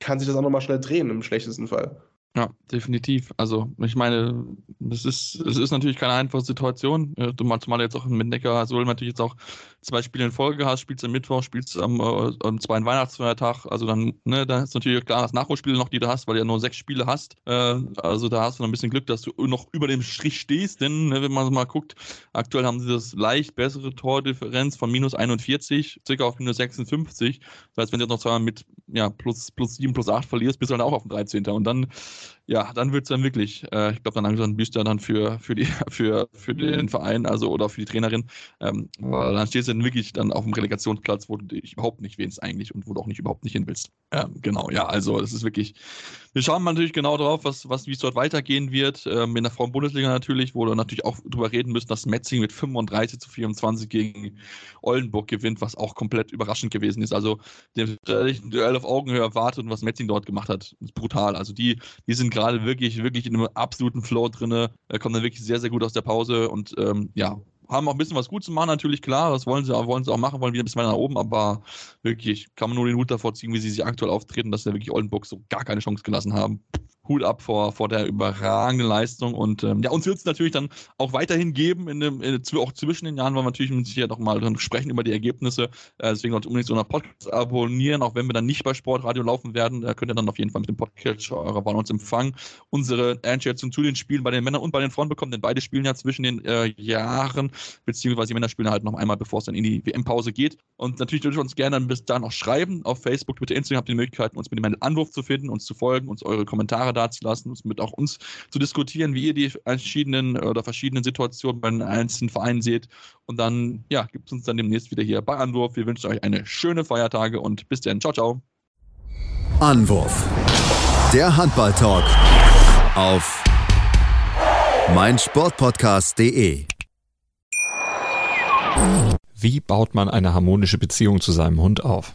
kann sich das auch nochmal schnell drehen im schlechtesten Fall. Ja, definitiv. Also, ich meine, es ist, es ist natürlich keine einfache Situation. Zumal jetzt auch mit Neckar Solm natürlich jetzt auch zwei Spiele in Folge hast, spielst am Mittwoch, spielst am, äh, am zweiten Weihnachtsfeiertag. Also dann, ne, da ist natürlich klar das Nachholspiel noch, die du hast, weil du ja nur sechs Spiele hast. Äh, also da hast du noch ein bisschen Glück, dass du noch über dem Strich stehst, denn ne, wenn man mal guckt, aktuell haben sie das leicht bessere Tordifferenz von minus 41, circa auf minus 56. Das heißt, wenn du jetzt noch zweimal mit ja, plus, plus 7, plus 8 verlierst, bist du dann auch auf dem 13. Und dann ja, dann wird es dann wirklich, äh, ich glaube, dann langsam bist du dann für, für, die, für, für den Verein, also oder für die Trainerin. Ähm, weil dann stehst du dann wirklich dann auf dem Relegationsplatz, wo du dich überhaupt nicht wähnst eigentlich und wo du auch nicht überhaupt nicht hin willst. Ähm, genau, ja, also es ist wirklich, wir schauen natürlich genau drauf, was, was, wie es dort weitergehen wird. Ähm, in der Frauen-Bundesliga natürlich, wo wir natürlich auch drüber reden müssen, dass Metzing mit 35 zu 24 gegen Oldenburg gewinnt, was auch komplett überraschend gewesen ist. Also, dem Duell auf Augenhöhe erwartet und was Metzing dort gemacht hat, ist brutal. Also, die, die sind gerade wirklich, wirklich in einem absoluten Flow drin, äh, kommen dann wirklich sehr, sehr gut aus der Pause und ähm, ja, haben auch ein bisschen was gut zu machen, natürlich klar. Das wollen sie, wollen sie auch machen, wollen wieder ein bisschen weiter nach oben, aber wirklich kann man nur den Hut davor ziehen, wie sie sich aktuell auftreten, dass sie wirklich Oldenburg so gar keine Chance gelassen haben. Hut ab vor, vor der überragenden Leistung. Und ähm, ja, uns wird es natürlich dann auch weiterhin geben, in dem, in, auch zwischen den Jahren, weil wir natürlich mit Sicherheit noch mal sprechen über die Ergebnisse. Äh, deswegen sollt ihr unbedingt so einen Podcast abonnieren, auch wenn wir dann nicht bei Sportradio laufen werden. Da könnt ihr dann auf jeden Fall mit dem Podcast eurer Wahl uns empfangen. Unsere Einschätzung zu den Spielen bei den Männern und bei den Frauen bekommen, denn beide spielen ja zwischen den äh, Jahren, beziehungsweise die Männer spielen halt noch einmal, bevor es dann in die WM-Pause geht. Und natürlich dürft ihr uns gerne bis dahin auch schreiben. Auf Facebook, Twitter, Instagram habt ihr die Möglichkeit, uns mit dem Anwurf zu finden, uns zu folgen, uns eure Kommentare dazulassen, uns mit auch uns zu diskutieren, wie ihr die verschiedenen oder verschiedenen Situationen bei den einzelnen Vereinen seht. Und dann, ja, gibt es uns dann demnächst wieder hier bei Anwurf. Wir wünschen euch eine schöne Feiertage und bis dann. Ciao, ciao. Anwurf. Der Handball-Talk auf meinsportpodcast.de. Wie baut man eine harmonische Beziehung zu seinem Hund auf?